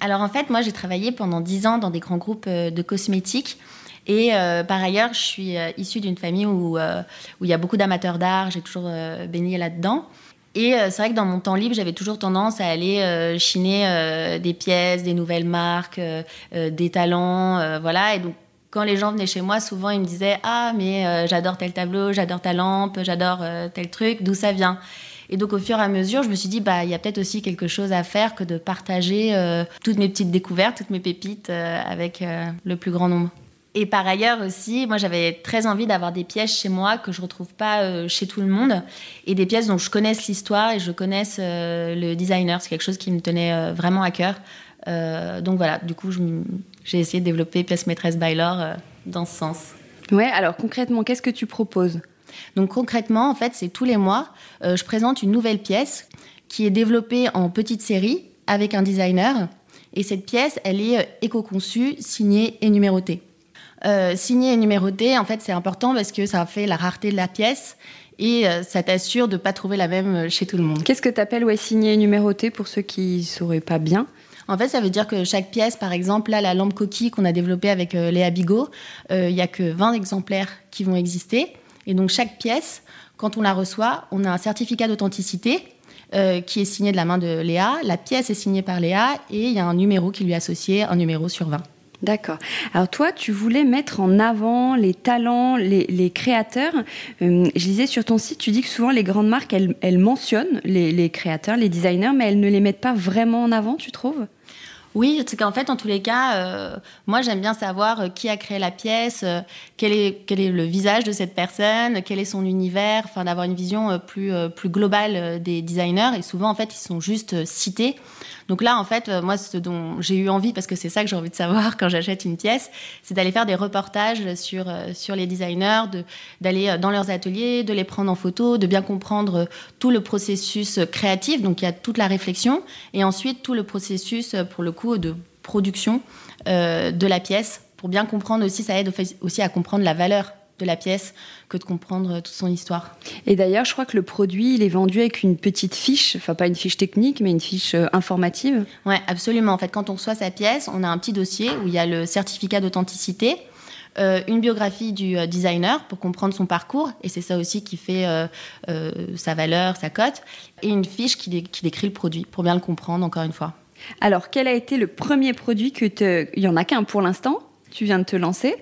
Alors en fait, moi j'ai travaillé pendant dix ans dans des grands groupes euh, de cosmétiques. Et euh, par ailleurs, je suis euh, issue d'une famille où, où il y a beaucoup d'amateurs d'art, j'ai toujours baigné là-dedans. Et c'est vrai que dans mon temps libre, j'avais toujours tendance à aller chiner des pièces, des nouvelles marques, des talents, voilà. Et donc, quand les gens venaient chez moi, souvent ils me disaient Ah, mais j'adore tel tableau, j'adore ta lampe, j'adore tel truc, d'où ça vient? Et donc, au fur et à mesure, je me suis dit, bah, il y a peut-être aussi quelque chose à faire que de partager euh, toutes mes petites découvertes, toutes mes pépites euh, avec euh, le plus grand nombre. Et par ailleurs aussi, moi j'avais très envie d'avoir des pièces chez moi que je retrouve pas chez tout le monde et des pièces dont je connaisse l'histoire et je connaisse le designer. C'est quelque chose qui me tenait vraiment à cœur. donc voilà, du coup, j'ai essayé de développer pièce maîtresse by dans ce sens. Ouais, alors concrètement, qu'est-ce que tu proposes? Donc concrètement, en fait, c'est tous les mois, je présente une nouvelle pièce qui est développée en petite série avec un designer. Et cette pièce, elle est éco-conçue, signée et numérotée. Euh, signé et numéroté, en fait, c'est important parce que ça fait la rareté de la pièce et euh, ça t'assure de ne pas trouver la même chez tout le monde. Qu'est-ce que tu appelles ouais, signé et numéroté pour ceux qui ne sauraient pas bien? En fait, ça veut dire que chaque pièce, par exemple, là, la lampe coquille qu'on a développée avec euh, Léa Bigot, il n'y a que 20 exemplaires qui vont exister. Et donc, chaque pièce, quand on la reçoit, on a un certificat d'authenticité qui est signé de la main de Léa. La pièce est signée par Léa et il y a un numéro qui lui est associé, un numéro sur 20. D'accord. Alors toi, tu voulais mettre en avant les talents, les, créateurs. Euh, je disais sur ton site, tu dis que souvent les grandes marques, elles, mentionnent les, créateurs, les designers, mais elles ne les mettent pas vraiment en avant, tu trouves? Oui, c'est qu'en fait, en tous les cas, euh, moi, j'aime bien savoir euh, qui a créé la pièce, quel, est, quel est le visage de cette personne, quel est son univers, enfin, d'avoir une vision plus globale des designers. Et souvent, en fait, ils sont juste cités. Donc là, en fait, euh, moi, ce dont j'ai eu envie, parce que c'est ça que j'ai envie de savoir quand j'achète une pièce, c'est d'aller faire des reportages sur, euh, sur les designers, d'aller euh, dans leurs ateliers, de les prendre en photo, de bien comprendre tout le processus créatif. Donc il y a toute la réflexion et ensuite tout le processus, pour le coup, de production de la pièce. Pour bien comprendre aussi, ça aide aussi à comprendre la valeur de la pièce que de comprendre toute son histoire. Et d'ailleurs, je crois que le produit, il est vendu avec une petite fiche, enfin pas une fiche technique, mais une fiche euh, informative. Oui, absolument. En fait, quand on reçoit sa pièce, on a un petit dossier où il y a le certificat d'authenticité, euh, une biographie du euh, designer pour comprendre son parcours, et c'est ça aussi qui fait sa valeur, sa cote, et une fiche qui, qui, décrit le produit, pour bien le comprendre, encore une fois. Alors, quel a été le premier produit que te... Il y en a qu'un pour l'instant, tu viens de te lancer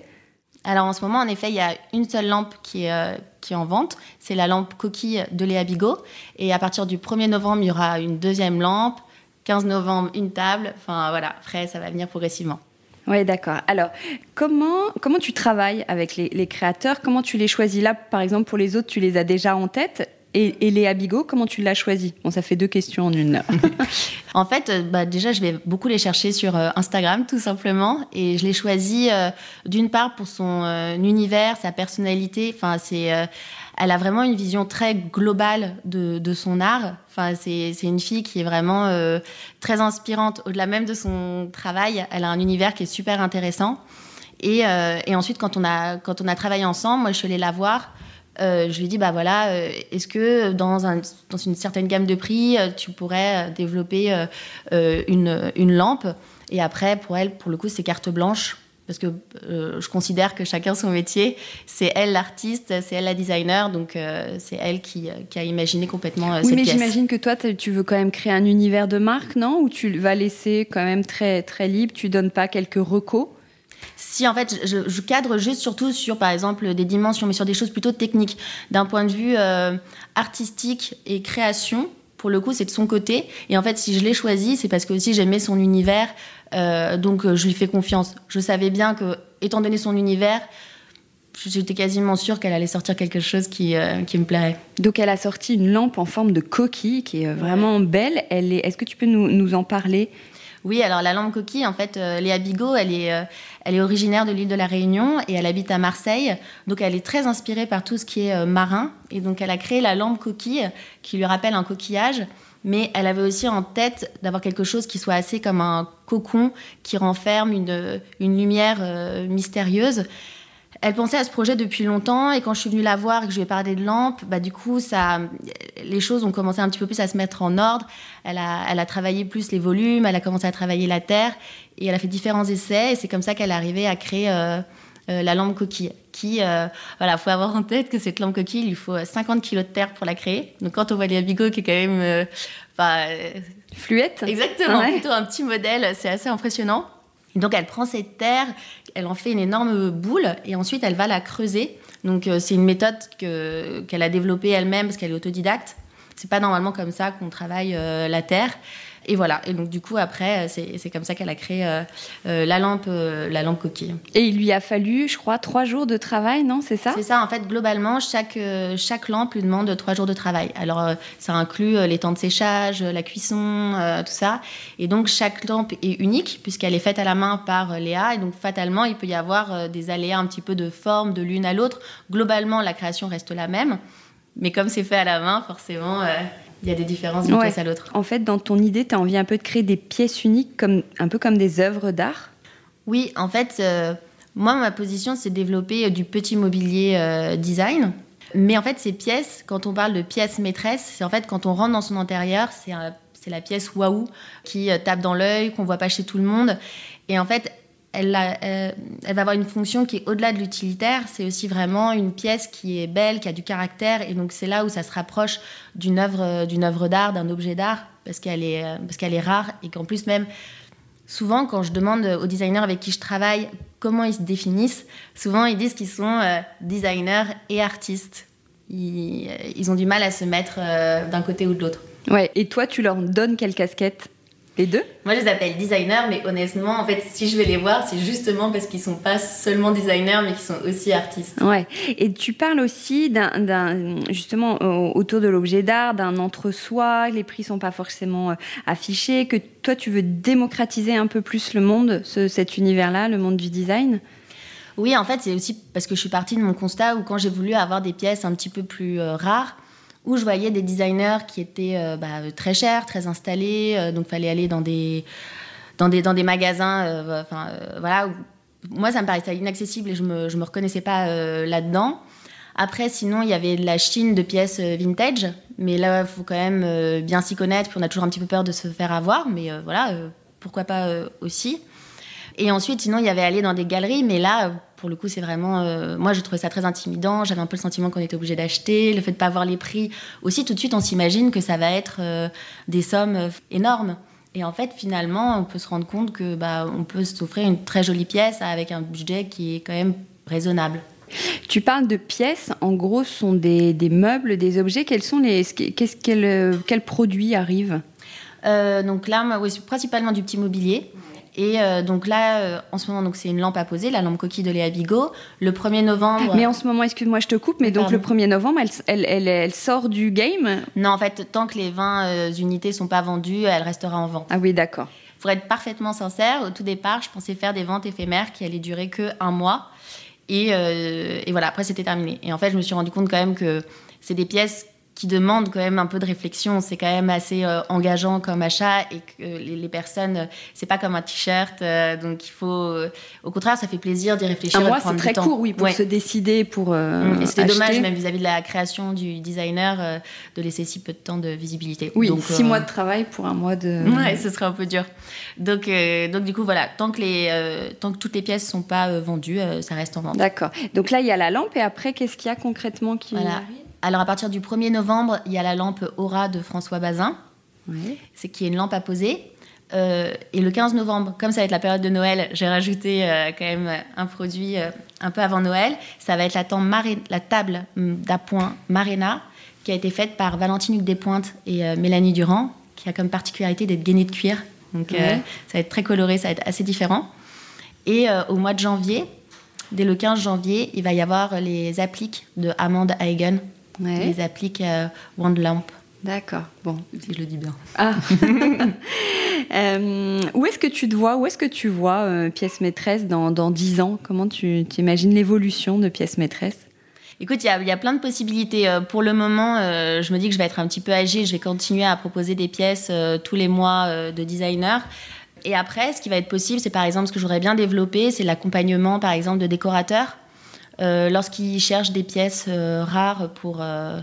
alors en ce moment, en effet, il y a une seule lampe qui est, euh, qui est en vente. C'est la lampe coquille de Léa Bigot. Et à partir du 1er novembre, il y aura une deuxième lampe. 15 novembre, une table. Enfin voilà, après, ça va venir progressivement. Oui, d'accord. Alors, comment, comment tu travailles avec les, créateurs? Comment tu les choisis? Là, par exemple, pour les autres, tu les as déjà en tête. Et, Léa Bigot, comment tu l'as choisi Bon, ça fait deux questions en une. [laughs] en fait, euh, bah, déjà, je vais beaucoup les chercher sur euh, Instagram, tout simplement. Et je l'ai choisi euh, d'une part pour son univers, sa personnalité. Enfin, c'est, elle a vraiment une vision très globale de, son art. Enfin, c'est, une fille qui est vraiment très inspirante. Au-delà même de son travail, elle a un univers qui est super intéressant. Et, et ensuite, quand on, a, quand on a travaillé ensemble, moi, je suis allée la voir. Euh, je lui dis bah voilà, euh, est-ce que dans, un, dans, une certaine gamme de prix, euh, tu pourrais développer une, une, lampe? Et après, pour elle, pour le coup, c'est carte blanche. Parce que je considère que chacun son métier. C'est elle l'artiste, c'est elle la designer, donc c'est elle qui, qui, a imaginé complètement oui, cette mais j'imagine que toi, tu veux quand même créer un univers de marque, non? Ou tu vas laisser quand même très, très libre, tu donnes pas quelques recos? Si en fait je, cadre juste surtout sur par exemple des dimensions, mais sur des choses plutôt techniques, d'un point de vue euh, artistique et création. Pour le coup, c'est de son côté. Et en fait, si je l'ai choisi, c'est parce que aussi j'aimais son univers, euh, donc euh, je lui fais confiance. Je savais bien que, étant donné son univers, j'étais quasiment sûre qu'elle allait sortir quelque chose qui, qui, me plairait. Donc elle a sorti une lampe en forme de coquille qui est vraiment belle. Elle est... Est-ce que tu peux nous, nous en parler? Oui, alors la lampe coquille, en fait, Léa Bigot, elle est, elle est originaire de l'île de la Réunion et elle habite à Marseille. Donc elle est très inspirée par tout ce qui est euh, marin. Et donc elle a créé la lampe coquille qui lui rappelle un coquillage. Mais elle avait aussi en tête d'avoir quelque chose qui soit assez comme un cocon qui renferme une, une lumière euh, mystérieuse. Elle pensait à ce projet depuis longtemps et quand je suis venue la voir et que je lui ai parlé de lampe, bah du coup, ça, les choses ont commencé un petit peu plus à se mettre en ordre. Elle a, elle a travaillé plus les volumes, elle a commencé à travailler la terre et elle a fait différents essais et c'est comme ça qu'elle est arrivée à créer euh, euh, la lampe coquille. Qui, euh, voilà, faut avoir en tête que cette lampe coquille, il lui faut 50 kilos de terre pour la créer. Donc quand on voit les Bigot qui est quand même, bah, fluette, exactement, plutôt un petit modèle, c'est assez impressionnant. Donc elle prend cette terre, elle en fait une énorme boule et ensuite elle va la creuser. Donc euh, c'est une méthode qu'elle a développée elle-même parce qu'elle est autodidacte. C'est pas normalement comme ça qu'on travaille euh, la terre. Et voilà. Et donc, du coup, après, c'est comme ça qu'elle a créé euh, euh, la, lampe, euh, la lampe coquille. Et il lui a fallu, je crois, trois jours de travail, non C'est ça? C'est ça. En fait, globalement, chaque, chaque lampe lui demande trois jours de travail. Alors, ça inclut les temps de séchage, la cuisson, tout ça. Et donc, chaque lampe est unique, puisqu'elle est faite à la main par Léa. Et donc, fatalement, il peut y avoir des aléas un petit peu de forme de l'une à l'autre. Globalement, la création reste la même. Mais comme c'est fait à la main, forcément, il y a des différences d'une pièce à l'autre. En fait, dans ton idée, tu as envie un peu de créer des pièces uniques, comme, un peu comme des œuvres d'art? Oui, en fait, euh, moi, ma position, c'est développer euh, du petit mobilier euh, design. Mais en fait, ces pièces, quand on parle de pièces maîtresses, c'est en fait quand on rentre dans son intérieur, c'est c'est la pièce waouh qui tape dans l'œil, qu'on voit pas chez tout le monde. Et en fait, elle, euh, elle, va avoir une fonction qui est au-delà de l'utilitaire. C'est aussi vraiment une pièce qui est belle, qui a du caractère. Et donc, c'est là où ça se rapproche d'une œuvre, euh, d'une œuvre d'art, d'un objet d'art, parce qu'elle est, euh, parce qu'elle est rare. Et qu'en plus, même, souvent, quand je demande aux designers avec qui je travaille comment ils se définissent, souvent, ils disent qu'ils sont designers et artistes. Ils, ils, ont du mal à se mettre d'un côté ou de l'autre. Ouais, et toi, tu leur donnes quelle casquette? Les deux Moi, je les appelle designers, mais honnêtement, en fait, si je vais les voir, c'est justement parce qu'ils sont pas seulement designers, mais qu'ils sont aussi artistes. Ouais. Et tu parles aussi d'un, justement, autour de l'objet d'art, d'un entre-soi. Les prix sont pas forcément euh, affichés. Que toi, tu veux démocratiser un peu plus le monde, cet univers-là, le monde du design? Oui, en fait, c'est aussi parce que je suis partie de mon constat où quand j'ai voulu avoir des pièces un petit peu plus euh, rares, où je voyais des designers qui étaient euh, bah, très chers, très installés, euh, donc fallait aller dans des, dans des, dans des magasins. Euh, enfin, voilà, moi, ça me paraissait inaccessible et je me, je me reconnaissais pas là-dedans. Après, sinon, il y avait de la Chine de pièces vintage, mais là, il faut quand même bien s'y connaître, puis on a toujours un petit peu peur de se faire avoir, mais voilà, pourquoi pas aussi. Et ensuite, sinon, il y avait aller dans des galeries, mais là, pour le coup, c'est vraiment. Euh, moi, je trouvais ça très intimidant. J'avais un peu le sentiment qu'on était obligé d'acheter. Le fait de ne pas voir les prix. Aussi, tout de suite, on s'imagine que ça va être euh, des sommes euh, énormes. Et en fait, finalement, on peut se rendre compte que bah, on peut s'offrir une très jolie pièce avec un budget qui est quand même raisonnable. Tu parles de pièces, en gros, ce sont des, des meubles, des objets. Quels sont les, qu'est-ce, quels, quels produits arrivent Donc là, oui, principalement du petit mobilier. Et euh, donc là, euh, en ce moment, donc c'est une lampe à poser, la lampe coquille de Léa Bigot. Le 1er novembre. Mais en ce moment, excuse-moi, je te coupe, mais donc le 1er novembre, elle, elle, elle, sort du game Non, en fait, tant que les 20 euh, unités sont pas vendues, elle restera en vente. Ah oui, d'accord. Pour être parfaitement sincère, au tout départ, je pensais faire des ventes éphémères qui allaient durer que un mois. Et, et voilà, après, c'était terminé. Et en fait, je me suis rendu compte quand même que c'est des pièces qui demande quand même un peu de réflexion. C'est quand même assez euh, engageant comme achat et que les, personnes, euh, c'est pas comme un t-shirt. Euh, donc il faut, au contraire, ça fait plaisir d'y réfléchir. Un mois, c'est très court, oui, pour se décider, pour. Mm. et c'était dommage, même vis-à-vis de la création du designer, de laisser si peu de temps de visibilité. Oui, donc, six mois de travail pour un mois de. Ouais, ce serait un peu dur. Donc, donc du coup, voilà, tant que, les, tant que toutes les pièces sont pas vendues, ça reste en vente. D'accord. Donc là, il y a la lampe et après, qu'est-ce qu'il y a concrètement qui voilà. Alors à partir du 1er novembre, il y a la lampe Aura de François Bazin, c'est qui est une lampe à poser. Euh, et le 15 novembre, comme ça va être la période de Noël, j'ai rajouté euh, quand même un produit euh, un peu avant Noël. Ça va être la, la table hum, d'appoint Marena, qui a été faite par Valentine Hugues Despointes et Mélanie Durand, qui a comme particularité d'être gainée de cuir. Donc ça va être très coloré, ça va être assez différent. Et au mois de janvier, dès le 15 janvier, il va y avoir les appliques de Amanda Hagen, les appliques euh, One Lamp. D'accord, bon. Si je le dis bien. Ah. [laughs] Euh, où est-ce que tu te vois, où est-ce que tu vois euh, pièce maîtresse dans, dans 10 ans? Comment tu, imagines l'évolution de pièce maîtresse? Écoute, il y, y, a plein de possibilités. Pour le moment, je me dis que je vais être un petit peu agile. Je vais continuer à proposer des pièces tous les mois de designer. Et après, ce qui va être possible, c'est par exemple ce que je voudrais bien développer, c'est l'accompagnement, par exemple, de décorateurs. Euh, lorsqu'ils cherchent des pièces euh, rares pour, euh,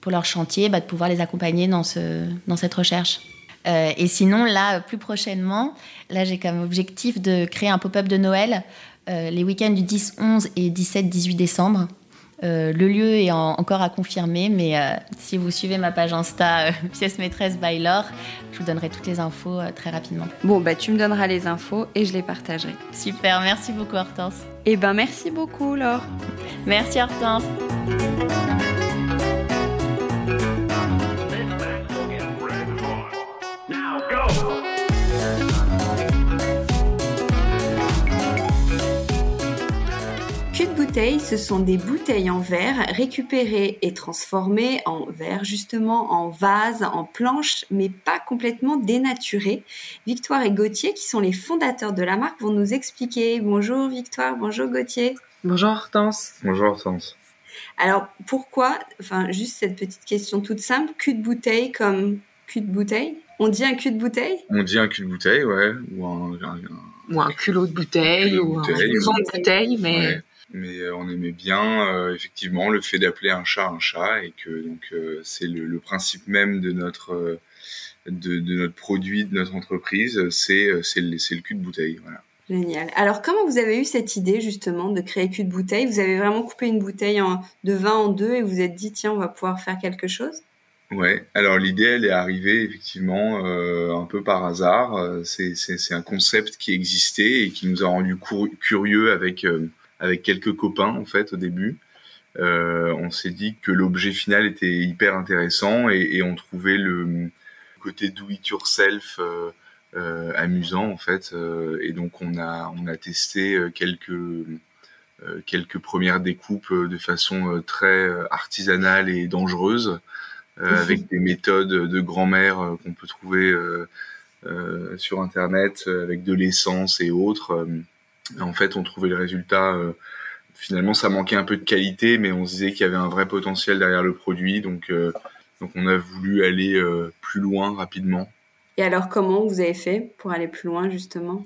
pour leur chantier, bah, de pouvoir les accompagner dans, ce, dans cette recherche. et sinon, là, plus prochainement, là, j'ai comme objectif de créer un pop-up de Noël les week-ends du 10, 11 et 17, 18 décembre. Le lieu est encore à confirmer, mais si vous suivez ma page Insta [laughs] Pièce Maîtresse by Laure, je vous donnerai toutes les infos très rapidement. Bon, bah, tu me donneras les infos et je les partagerai. Super, merci beaucoup Hortense. Eh ben merci beaucoup Laure. Merci Hortense. Ce sont des bouteilles en verre récupérées et transformées en verre, justement en vase, en planche, mais pas complètement dénaturées. Victoire et Gauthier, qui sont les fondateurs de la marque, vont nous expliquer. Bonjour Victoire, bonjour Gauthier. Bonjour Hortense. Bonjour Hortense. Alors pourquoi, enfin juste cette petite question toute simple, cul de bouteille comme cul de bouteille? On dit un cul de bouteille? On dit un cul de bouteille, ouais, ou un, ou un culot de bouteille, Culot de ou bouteille, un fond de bouteille, mais Ouais. Mais euh, on aimait bien euh, effectivement le fait d'appeler un chat un chat et que donc euh, c'est le, le principe même de notre de, de notre produit, de notre entreprise, c'est c'est le, cul de bouteille. Voilà. Génial. Alors, comment vous avez eu cette idée justement de créer cul de bouteille? Vous avez vraiment coupé une bouteille en- de vin en deux et vous vous êtes dit tiens, on va pouvoir faire quelque chose? Ouais. Alors l'idée, elle est arrivée effectivement euh, un peu par hasard. C'est un concept qui existait et qui nous a rendu curieux avec euh, avec quelques copains en fait au début. Euh, on s'est dit que l'objet final était hyper intéressant et, et on trouvait le côté do it yourself euh, euh, amusant en fait. Et donc on a on a testé quelques quelques premières découpes de façon très artisanale et dangereuse euh, avec des méthodes de grand-mère qu'on peut trouver sur internet avec de l'essence et autres. En fait, on trouvait le résultat. euh, finalement, ça manquait un peu de qualité, mais on se disait qu'il y avait un vrai potentiel derrière le produit, donc euh, donc on a voulu aller euh, plus loin rapidement. Et alors, comment vous avez fait pour aller plus loin justement?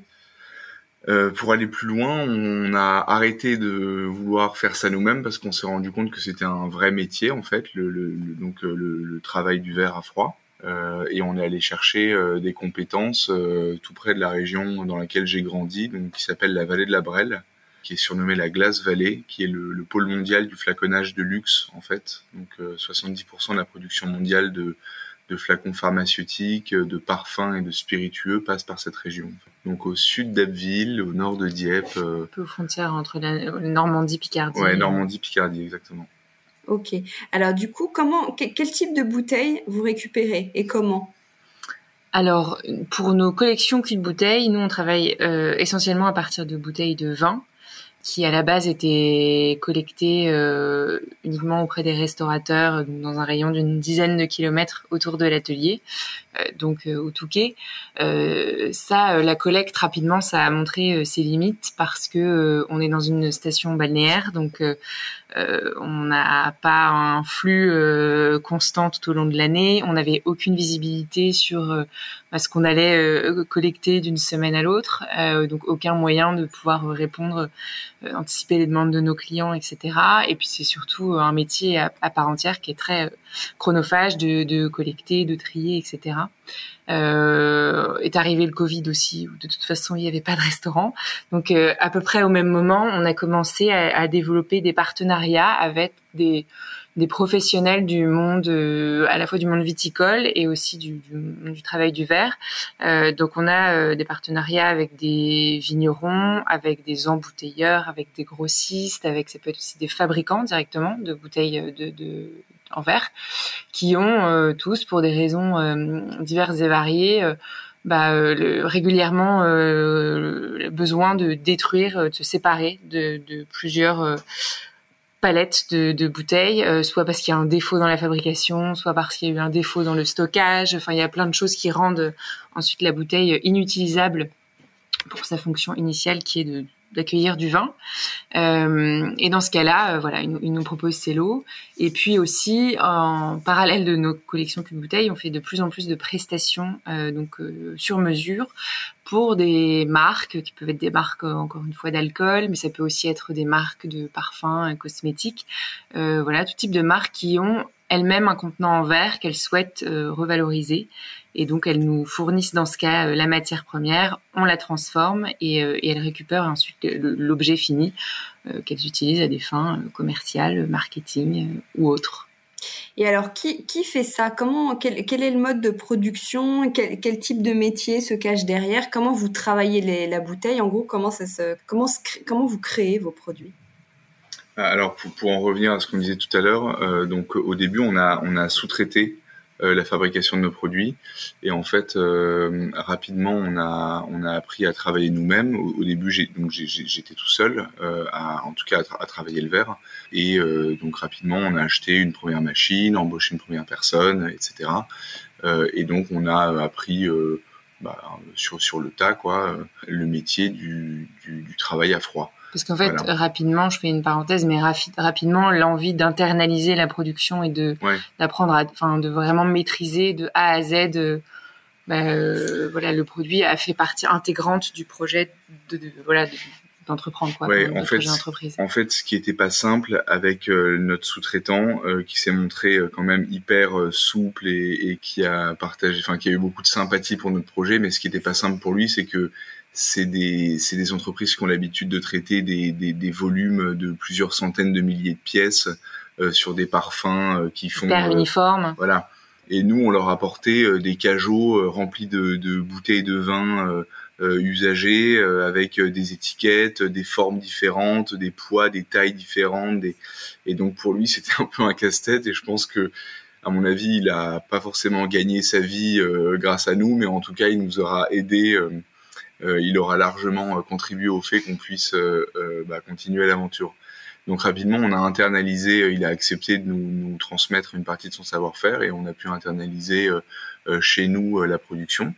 Euh, pour aller plus loin, on a arrêté de vouloir faire ça nous-mêmes parce qu'on s'est rendu compte que c'était un vrai métier en fait, le, le- le- donc le, le travail du verre à froid. Euh, et on est allé chercher euh, des compétences euh, tout près de la région dans laquelle j'ai grandi, donc qui s'appelle la vallée de la Brelle, qui est surnommée la Glace Valley, qui est le, le pôle mondial du flaconnage de luxe en fait. Donc euh, 70% de la production mondiale de, de flacons pharmaceutiques, de parfums et de spiritueux passe par cette région. Donc au sud d'Abbeville, au nord de Dieppe, euh, un peu aux frontières entre la Normandie, Picardie. ouais, Normandie, Picardie, exactement. Ok. Alors, du coup, comment, que- quel type de bouteille vous récupérez et comment? Alors, pour nos collections de bouteille, nous on travaille euh, essentiellement à partir de bouteilles de vin qui à la base étaient collectées euh, uniquement auprès des restaurateurs dans un rayon d'une dizaine de kilomètres autour de l'atelier, euh, donc au Touquet. Ça, la collecte rapidement, ça a montré ses limites parce que on est dans une station balnéaire, donc euh, on n'a pas un flux euh, constant tout au long de l'année. On n'avait aucune visibilité sur euh, bah, ce qu'on allait euh, collecter d'une semaine à l'autre, euh, donc aucun moyen de pouvoir répondre, euh, anticiper les demandes de nos clients, etc. Et puis c'est surtout un métier à, part entière qui est très chronophage de, de collecter, de trier, etc. Est arrivé le Covid aussi, de toute façon il n'y avait pas de restaurant. Donc à peu près au même moment, on a commencé à, à développer des partenariats avec des, professionnels du monde, euh, à la fois du monde viticole et aussi du, travail du verre. Euh, donc on a euh, des partenariats avec des vignerons, avec des embouteilleurs, avec des grossistes, avec ça peut être aussi des fabricants directement de bouteilles de, en verre, qui ont tous, pour des raisons diverses et variées, bah, régulièrement besoin de détruire, de se séparer de plusieurs palettes de, bouteilles, euh, soit parce qu'il y a un défaut dans la fabrication, soit parce qu'il y a eu un défaut dans le stockage. Enfin, il y a plein de choses qui rendent ensuite la bouteille inutilisable pour sa fonction initiale qui est de d'accueillir du vin. Euh, et dans ce cas-là, euh, voilà, ils, nous- proposent ces lots. Et puis aussi, en parallèle de nos collections de bouteilles, on fait de plus en plus de prestations euh, donc euh, sur mesure pour des marques qui peuvent être des marques encore une fois d'alcool, mais ça peut aussi être des marques de parfums, cosmétiques, voilà, tout type de marques qui ont elles-mêmes un contenant en verre qu'elles souhaitent euh, revaloriser. Et donc, elles nous fournissent dans ce cas euh, la matière première, on la transforme et, euh, et elles récupèrent ensuite le- l'objet fini euh, qu'elles utilisent à des fins euh, commerciales, marketing euh, ou autres. Et alors, qui, qui fait ça? Comment, quel, quel est le mode de production? Quel, quel type de métier se cache derrière? Comment vous travaillez la bouteille? En gros, comment, se, comment, comment vous créez vos produits? Alors pour, pour en revenir à ce qu'on disait tout à l'heure, euh, donc au début on a on a sous-traité euh, la fabrication de nos produits. Et en fait, euh, rapidement, on a, on a appris à travailler nous-mêmes. Au, début, donc j'étais tout seul, euh, à, en tout cas à, travailler le verre. Et donc rapidement, on a acheté une première machine, embauché une première personne, etc. et donc, on a appris bah, sur, sur le tas, quoi, le métier du, du, du travail à froid. Parce qu'en fait, rapidement, je fais une parenthèse, mais rapidement, l'envie d'internaliser la production et de d'apprendre, enfin, de vraiment maîtriser de A à Z. Euh, bah, euh, voilà, le produit a fait partie intégrante du projet de, voilà d'entreprendre quoi. en fait, en fait, ce qui était pas simple avec euh, notre sous-traitant, qui s'est montré quand même hyper souple et, et, qui a partagé, enfin, qui a eu beaucoup de sympathie pour notre projet, mais ce qui était pas simple pour lui, c'est que c'est des, des entreprises qui ont l'habitude de traiter des, des, des, volumes de plusieurs centaines de milliers de pièces euh, sur des parfums euh, qui font Hyper euh, uniforme. Voilà. Et nous, on leur apportait des cajots remplis de, de, bouteilles de vin usagées avec des étiquettes, des formes différentes, des poids, des tailles différentes. Des... Et donc pour lui, [laughs] c'était un peu un casse-tête. Et je pense que à mon avis, il a pas forcément gagné sa vie grâce à nous, mais en tout cas, il nous aura aidé euh, il aura largement euh, contribué au fait qu'on puisse euh, bah, continuer l'aventure. Donc rapidement, on a internalisé, il a accepté de nous, transmettre une partie de son savoir-faire et on a pu internaliser chez nous la production.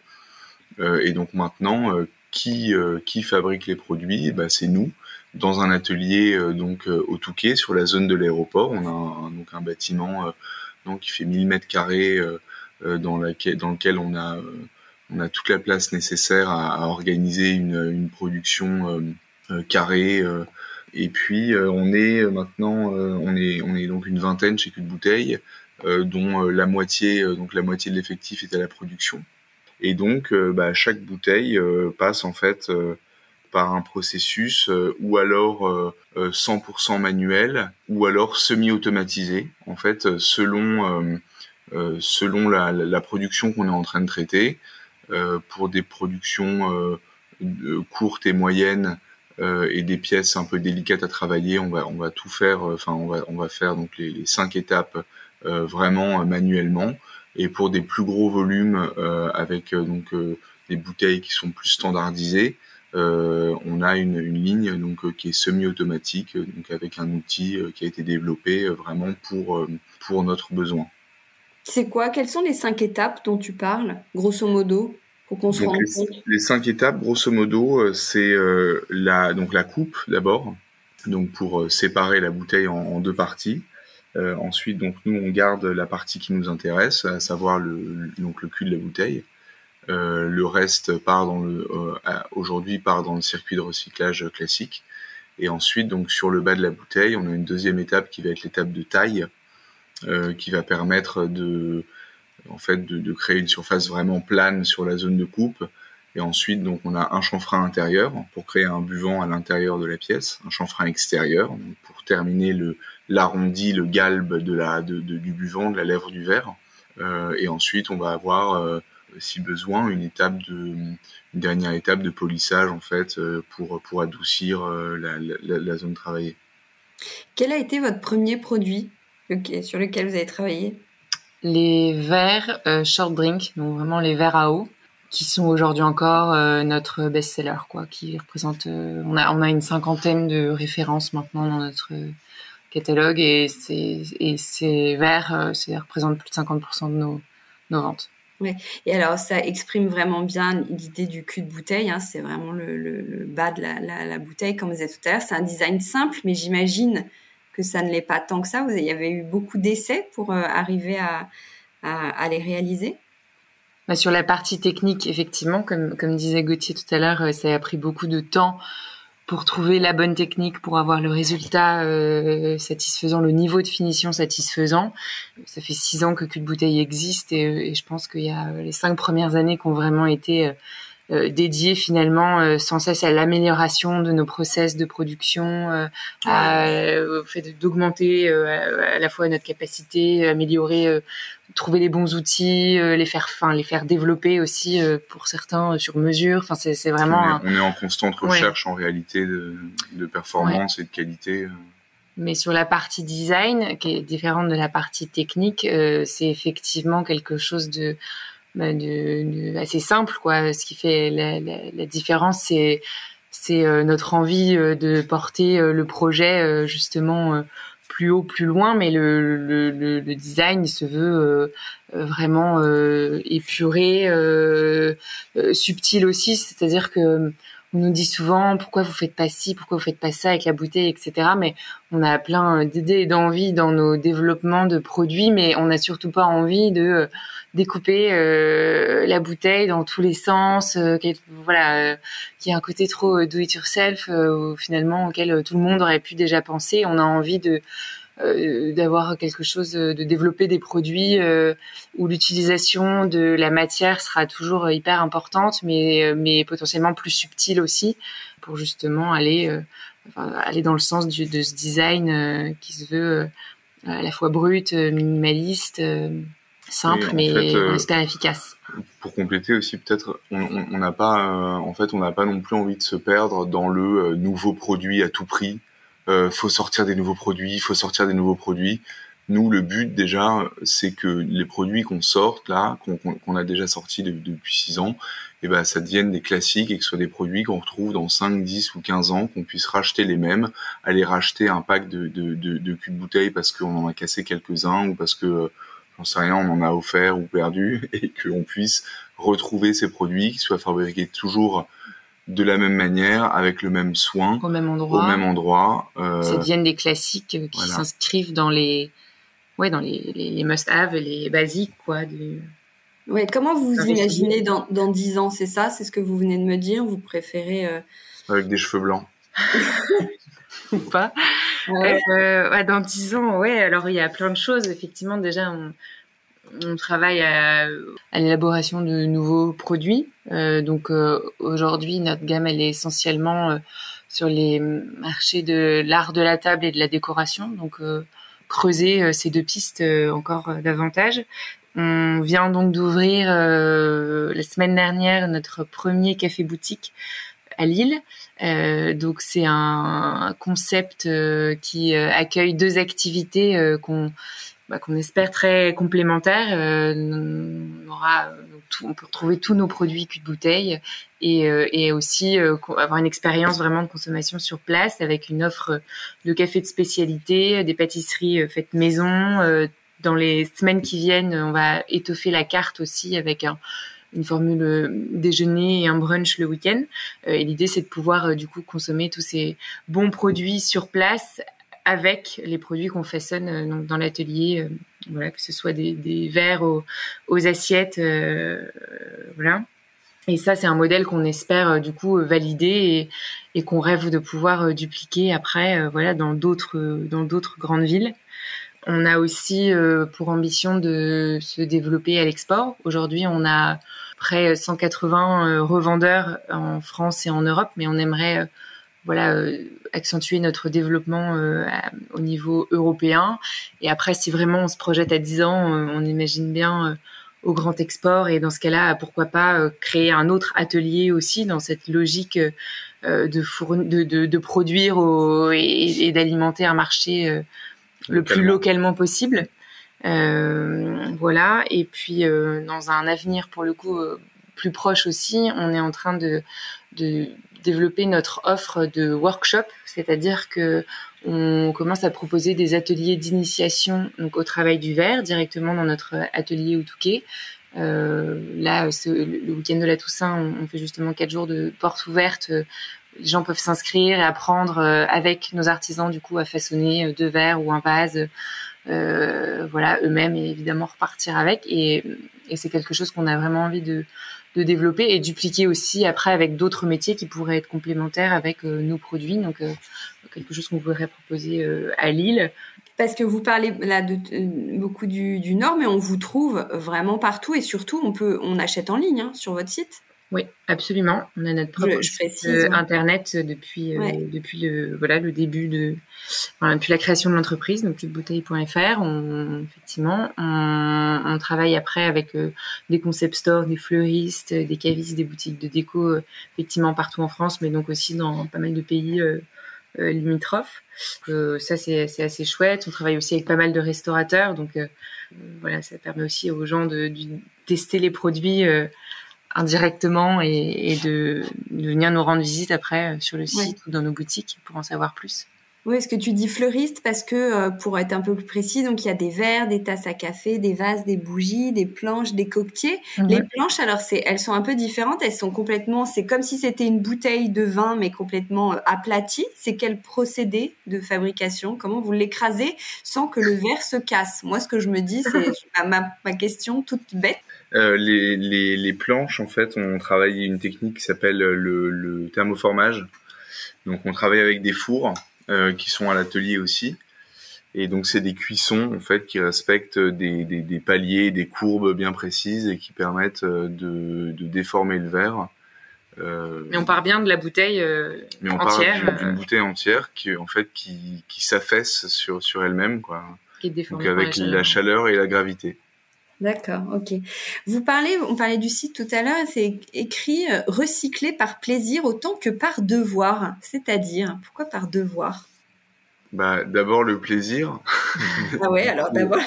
et donc maintenant, qui, qui fabrique les produits? Bah, C'est nous, dans un atelier donc au Touquet, sur la zone de l'aéroport. On a un, donc un bâtiment donc, qui fait 1000 mètres carrés dans lequel on a on a toute la place nécessaire à, organiser une, production euh, euh, carrée. Euh. et puis on est maintenant, on est on est donc une vingtaine chez Cul Bouteille, dont la moitié donc la moitié de l'effectif est à la production. Et donc bah, chaque bouteille passe en fait par un processus ou alors 100% manuel ou alors semi-automatisé en fait selon la, production qu'on est en train de traiter pour des productions euh, courtes et moyennes euh, et des pièces un peu délicates à travailler, on va on va tout faire. Enfin, on va on va faire donc les, cinq étapes vraiment manuellement. Et pour des plus gros volumes avec donc des bouteilles qui sont plus standardisées, euh, on a une, une ligne donc qui est semi-automatique, donc avec un outil qui a été développé vraiment pour pour notre besoin. C'est quoi? Quelles sont les cinq étapes dont tu parles, grosso modo, pour qu'on se rende les, compte? Les cinq étapes, grosso modo, euh, c'est euh, la donc la coupe d'abord, donc pour euh, séparer la bouteille en, deux parties. ensuite, donc nous on garde la partie qui nous intéresse, à savoir le donc le cul de la bouteille. le reste part dans le aujourd'hui part dans le circuit de recyclage classique. Et ensuite, donc sur le bas de la bouteille, on a une deuxième étape qui va être l'étape de taille, qui va permettre de, en fait, de, créer une surface vraiment plane sur la zone de coupe. Et ensuite, donc, on a un chanfrein intérieur pour créer un buvant à l'intérieur de la pièce, un chanfrein extérieur pour terminer l'arrondi, le galbe de la de, du buvant, de la lèvre du verre. Euh, et ensuite, on va avoir, euh, si besoin, une étape de une dernière étape de polissage en fait euh, pour pour adoucir la, la zone travaillée. Quel a été votre premier produit? Sur lequel vous avez travaillé Les verres euh, short drink, donc vraiment les verres à eau, qui sont aujourd'hui encore euh, notre best-seller, quoi, qui représente. Euh, on a on a une cinquantaine de références maintenant dans notre catalogue et ces et ces verres, ça représente plus de 50% de nos nos ventes. Ouais. Et alors, ça exprime vraiment bien l'idée du cul de bouteille. Hein. C'est vraiment le, le, le, bas de la, la, la bouteille, comme vous avez tout à l'heure. C'est un design simple, mais j'imagine que ça ne l'est pas tant que ça. Vous y avait eu beaucoup d'essais pour euh, arriver à, à, les réaliser bah, Sur la partie technique, effectivement, comme, comme disait Gauthier tout à l'heure, euh, ça a pris beaucoup de temps pour trouver la bonne technique, pour avoir le résultat euh, satisfaisant, le niveau de finition satisfaisant. Ça fait six ans que Cul existe et je pense qu'il y a les cinq premières années qui ont vraiment été euh, dédié finalement euh, sans cesse à l'amélioration de nos process de production, euh, à, au fait d'augmenter à la fois notre capacité, améliorer, trouver les bons outils, les faire, enfin les faire développer aussi pour certains sur mesure. Enfin c'est vraiment. On est, on est, en constante recherche en réalité de, de performance et de qualité. Mais sur la partie design, qui est différente de la partie technique, euh, c'est effectivement quelque chose de, de, de, assez simple, quoi. Ce qui fait la, la, la différence, c'est c'est euh, notre envie euh, de porter euh, le projet justement plus haut, plus loin, mais le, le, le design il se veut vraiment épuré, subtil aussi, c'est-à-dire que on nous dit souvent pourquoi vous faites pas ci, pourquoi vous faites pas ça avec la bouteille, etc. Mais on a plein d'idées et d'envies dans nos développements de produits, mais on n'a surtout pas envie de découper euh, la bouteille dans tous les sens, euh, voilà, euh, qui a un côté trop do it yourself, finalement auquel tout le monde aurait pu déjà penser. On a envie de euh, d'avoir quelque chose, de développer des produits euh, où l'utilisation de la matière sera toujours hyper importante, mais, euh, mais potentiellement plus subtile aussi, pour justement aller, aller dans le sens du, de ce design qui se veut à la fois brut, minimaliste, simple, mais on espère efficace. Pour compléter aussi, peut-être, on n'a pas, en fait, on n'a pas non plus envie de se perdre dans le nouveau produit à tout prix euh, faut sortir des nouveaux produits, faut sortir des nouveaux produits. Nous, le but déjà, c'est que les produits qu'on sorte là, qu'on a déjà sortis depuis 6 ans, et eh ben, ça devienne des classiques et que ce soit des produits qu'on retrouve dans 5, 10 ou 15 ans, qu'on puisse racheter les mêmes, aller racheter un pack de, de, de, de cul de bouteille parce qu'on en a cassé quelques-uns ou parce que, j'en sais rien, on en a offert ou perdu [laughs] et qu'on puisse retrouver ces produits qui soient fabriqués toujours de la même manière, avec le même soin, au même endroit. Au même endroit. Euh, ça deviennent des classiques qui s'inscrivent dans les, ouais, dans les, les, must-have, les basiques, quoi. Ouais, comment vous vous imaginez dans, dans 10 ans, c'est ça? C'est ce que vous venez de me dire Vous préférez... Euh, avec des cheveux blancs. [laughs] Ou pas. Ouais. Euh, dans 10 ans, ouais, alors il y a plein de choses. Effectivement, déjà, on, on travaille à, l'élaboration de nouveaux produits. Euh, donc euh, aujourd'hui, notre gamme, elle est essentiellement euh, sur les marchés de l'art de la table et de la décoration. Donc creuser ces deux pistes encore davantage. On vient donc d'ouvrir la semaine dernière notre premier café boutique à Lille. donc c'est un, concept qui accueille deux activités qu'on bah, qu'on espère très complémentaires. Euh, on aura tout, on peut retrouver tous nos produits cul de bouteille et, euh, et aussi euh, avoir une expérience vraiment de consommation sur place avec une offre de café de spécialité, des pâtisseries faites maison. dans les semaines qui viennent, on va étoffer la carte aussi avec un, une formule déjeuner et un brunch le week-end. et l'idée, c'est de pouvoir du coup consommer tous ces bons produits sur place avec les produits qu'on façonne euh, dans l'atelier, euh, voilà, que ce soit des, verres aux, assiettes, euh, voilà. Et ça, c'est un modèle qu'on espère du coup valider et, et qu'on rêve de pouvoir dupliquer après, voilà, dans d'autres dans d'autres grandes villes. On a aussi pour ambition de se développer à l'export. Aujourd'hui, on a près 180 revendeurs en France et en Europe, mais on aimerait voilà euh, accentuer notre développement euh, au niveau européen. Et après, si vraiment on se projette à 10 ans, euh, on imagine bien au grand export. Et dans ce cas-là, pourquoi pas créer un autre atelier aussi dans cette logique de, de, de, produire et, d'alimenter un marché le plus localement possible. Voilà. Et puis, dans un avenir, pour le coup, plus proche aussi, on est en train de, de développer notre offre de workshop, c'est-à-dire que on commence à proposer des ateliers d'initiation donc au travail du verre directement dans notre atelier au Touquet. Euh, là, le week-end de la Toussaint, on, fait justement quatre jours de portes ouvertes. Les gens peuvent s'inscrire et apprendre euh, avec nos artisans du coup à façonner euh, deux verres ou un vase. Euh, voilà, eux-mêmes et évidemment repartir avec. Et, et c'est quelque chose qu'on a vraiment envie de, de développer et dupliquer aussi après avec d'autres métiers qui pourraient être complémentaires avec euh, nos produits. Donc, euh, quelque chose qu'on pourrait proposer euh, à Lille. Parce que vous parlez là de, beaucoup du, du, Nord, mais on vous trouve vraiment partout et surtout on peut, on achète en ligne hein, sur votre site. Oui, absolument. On a notre propre site internet depuis euh, depuis le voilà le début de depuis la création de l'entreprise donc bouteille.fr. On effectivement on, travaille après avec euh, des concept stores, des fleuristes, des cavistes, des boutiques de déco euh, effectivement partout en France, mais donc aussi dans pas mal de pays limitrophes. ça, c'est assez chouette. On travaille aussi avec pas mal de restaurateurs. Donc, voilà, ça permet aussi aux gens de, tester les produits indirectement et, de, venir nous rendre visite après sur le site ou dans nos boutiques pour en savoir plus. Oui, est-ce que tu dis fleuriste parce que euh, pour être un peu plus précis, donc il y a des verres, des tasses à café, des vases, des bougies, des planches, des coquetiers. Mhm. Les planches, alors c'est, elles sont un peu différentes. Elles sont complètement, c'est comme si c'était une bouteille de vin mais complètement euh, aplatie. C'est quel procédé de fabrication? Comment vous l'écrasez sans que le verre se casse? Moi, ce que je me dis, c'est [laughs] ma, ma, question toute bête. Euh, les, les, les, planches, en fait, on travaille une technique qui s'appelle le, le thermoformage. Donc, on travaille avec des fours euh, qui sont à l'atelier aussi. Et donc c'est des cuissons en fait qui respectent des, des, des, paliers, des courbes bien précises et qui permettent euh, de, de déformer le verre. Euh, mais on part bien de la bouteille euh, mais on entière. part d'une bouteille entière qui en fait qui, qui s'affaisse sur sur elle-même quoi. donc avec la chaleur et la gravité. D'accord, ok. Vous parlez, on parlait du site tout à l'heure, c'est écrit euh, recycler par plaisir autant que par devoir. C'est-à-dire, pourquoi par devoir? Bah, D'abord le plaisir. [laughs] ah ouais, alors d'abord.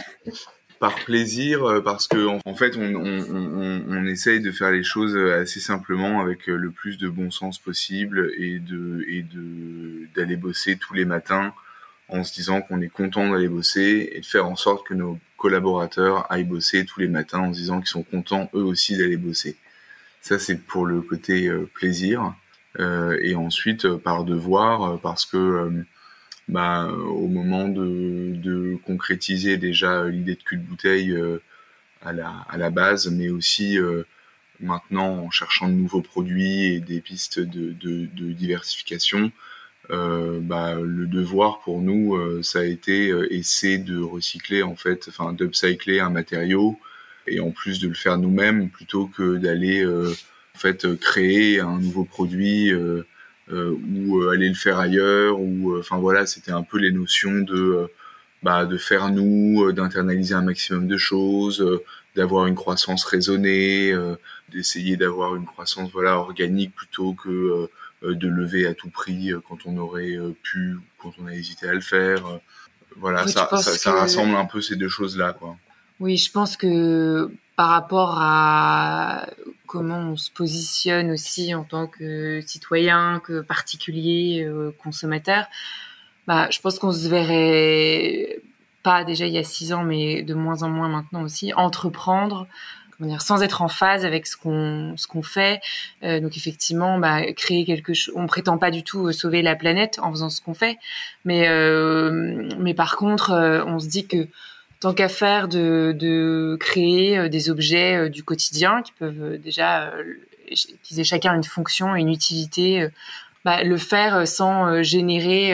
par plaisir, euh, parce que en fait, on, on, on, essaye de faire les choses assez simplement avec le plus de bon sens possible et de et de d'aller bosser tous les matins en se disant qu'on est content d'aller bosser et de faire en sorte que nos collaborateurs aillent bosser tous les matins en se disant qu'ils sont contents eux aussi d'aller bosser. Ça c'est pour le côté euh, plaisir euh, et ensuite euh, par devoir parce que bah, au moment de, de concrétiser déjà l'idée de cul de bouteille à la, à la base, mais aussi maintenant en cherchant de nouveaux produits et des pistes de, de, de diversification, euh, bah, le devoir pour nous, euh, ça a été euh, essayer de recycler en fait, enfin d'upcycler un matériau et en plus de le faire nous-mêmes plutôt que d'aller en fait créer un nouveau produit ou aller le faire ailleurs ou enfin voilà, c'était un peu les notions de bah, de faire nous, d'internaliser un maximum de choses, d'avoir une croissance raisonnée, d'essayer d'avoir une croissance voilà organique plutôt que euh, de lever à tout prix euh, quand on aurait euh, pu, quand on a hésité à le faire. Voilà, ça, ça, rassemble un peu ces deux choses-là, quoi. Oui, je pense que par rapport à comment on se positionne aussi en tant que citoyen, que particulier, consommateur, bah, je pense qu'on se verrait pas déjà il y a six ans, mais de moins en moins maintenant aussi, entreprendre dire, sans être en phase avec ce qu'on ce qu'on fait. Euh, donc effectivement, bah, créer quelque chose. On prétend pas du tout euh, sauver la planète en faisant ce qu'on fait, mais euh, mais par contre, euh, on se dit que tant qu'à faire de, de créer des objets du quotidien qui peuvent déjà qu'ils aient chacun une fonction une utilité. Bah, le faire sans générer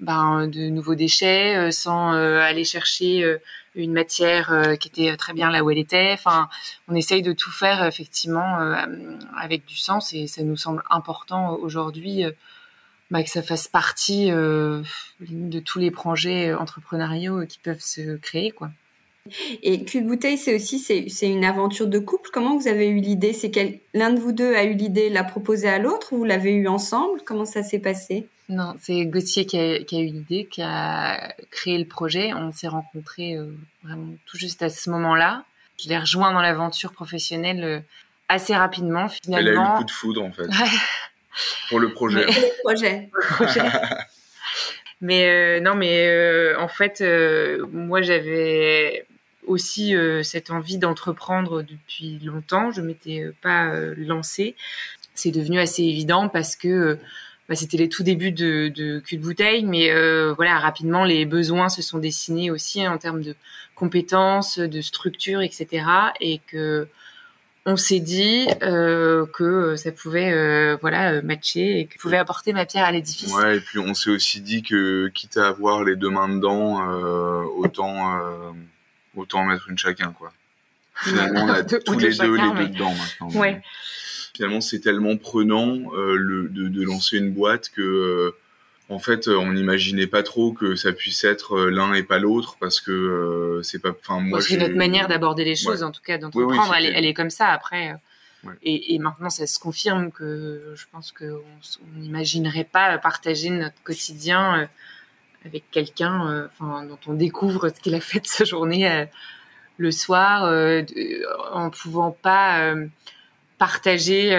bah, de nouveaux déchets, sans aller chercher une matière euh, qui était très bien là où elle était. Enfin, on essaye de tout faire effectivement euh, avec du sens et ça nous semble important aujourd'hui euh, bah, que ça fasse partie de tous les projets entrepreneuriaux qui peuvent se créer, quoi. Et cul bouteille, c'est aussi c'est une aventure de couple. Comment vous avez eu l'idée? C'est l'un de vous deux a eu l'idée, l'a proposé à l'autre, ou vous l'avez eu ensemble? Comment ça s'est passé? Non, c'est Gauthier qui a, eu l'idée, qui a créé le projet. On s'est rencontrés euh, vraiment tout juste à ce moment-là. Je l'ai rejoint dans l'aventure professionnelle euh, assez rapidement. Finalement, elle a eu le coup de foudre en fait pour le projet. [laughs] Pour le projet. Mais euh, non, mais en fait, moi j'avais aussi euh, cette envie d'entreprendre depuis longtemps. Je m'étais euh, pas euh, lancée. C'est devenu assez évident parce que bah, c'était les tout débuts de, de cul de bouteille, mais voilà rapidement les besoins se sont dessinés aussi en termes de compétences, de structure, etc. Et que on s'est dit que ça pouvait voilà matcher et que je pouvais apporter ma pierre à l'édifice. Ouais, et puis on s'est aussi dit que quitte à avoir les deux mains dedans, autant autant en mettre une chacun, quoi. Finalement, on a [laughs] tous les deux les deux dedans maintenant. Ouais. Finalement, c'est tellement prenant euh, le, de, de, lancer une boîte que, euh, en fait, euh, on n'imaginait pas trop que ça puisse être l'un et pas l'autre parce que c'est pas. Enfin, moi, c'est notre manière d'aborder les choses, en tout cas, d'entreprendre. elle, elle, est comme ça. Après, Et, maintenant, ça se confirme que je pense qu'on n'imaginerait pas partager notre quotidien avec quelqu'un dont on découvre ce qu'il a fait de sa journée le soir, en pouvant pas partager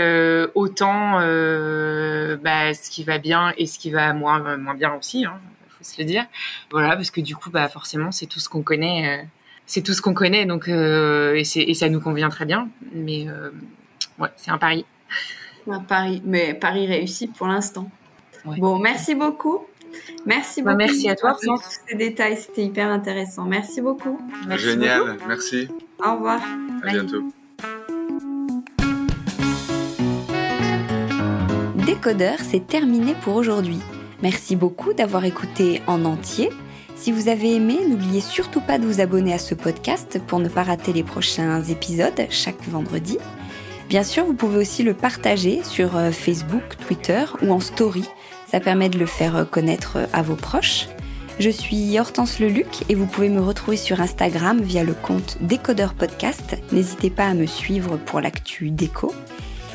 autant bah, ce qui va bien et ce qui va moins, moins bien aussi. Hein se le dire. Voilà, parce que du coup, bah forcément, c'est tout ce qu'on connaît, euh, c'est tout ce qu'on connaît, donc euh, et, et, ça nous convient très bien. Mais euh, ouais, c'est un pari. Un pari, mais pari réussi pour l'instant. Bon, merci beaucoup. Merci bah, beaucoup. merci à toi. Pour tous ces détails, c'était hyper intéressant. Merci beaucoup. Génial, merci. Au revoir. À bientôt. Décodeur, c'est terminé pour aujourd'hui. Merci beaucoup d'avoir écouté en entier. Si vous avez aimé, n'oubliez surtout pas de vous abonner à ce podcast pour ne pas rater les prochains épisodes chaque vendredi. Bien sûr, vous pouvez aussi le partager sur euh, Facebook, Twitter ou en story. Ça permet de le faire euh, connaître euh, à vos proches. Je suis Hortense Leluc et vous pouvez me retrouver sur Instagram via le compte Décodeur Podcast. N'hésitez pas à me suivre pour l'actu déco.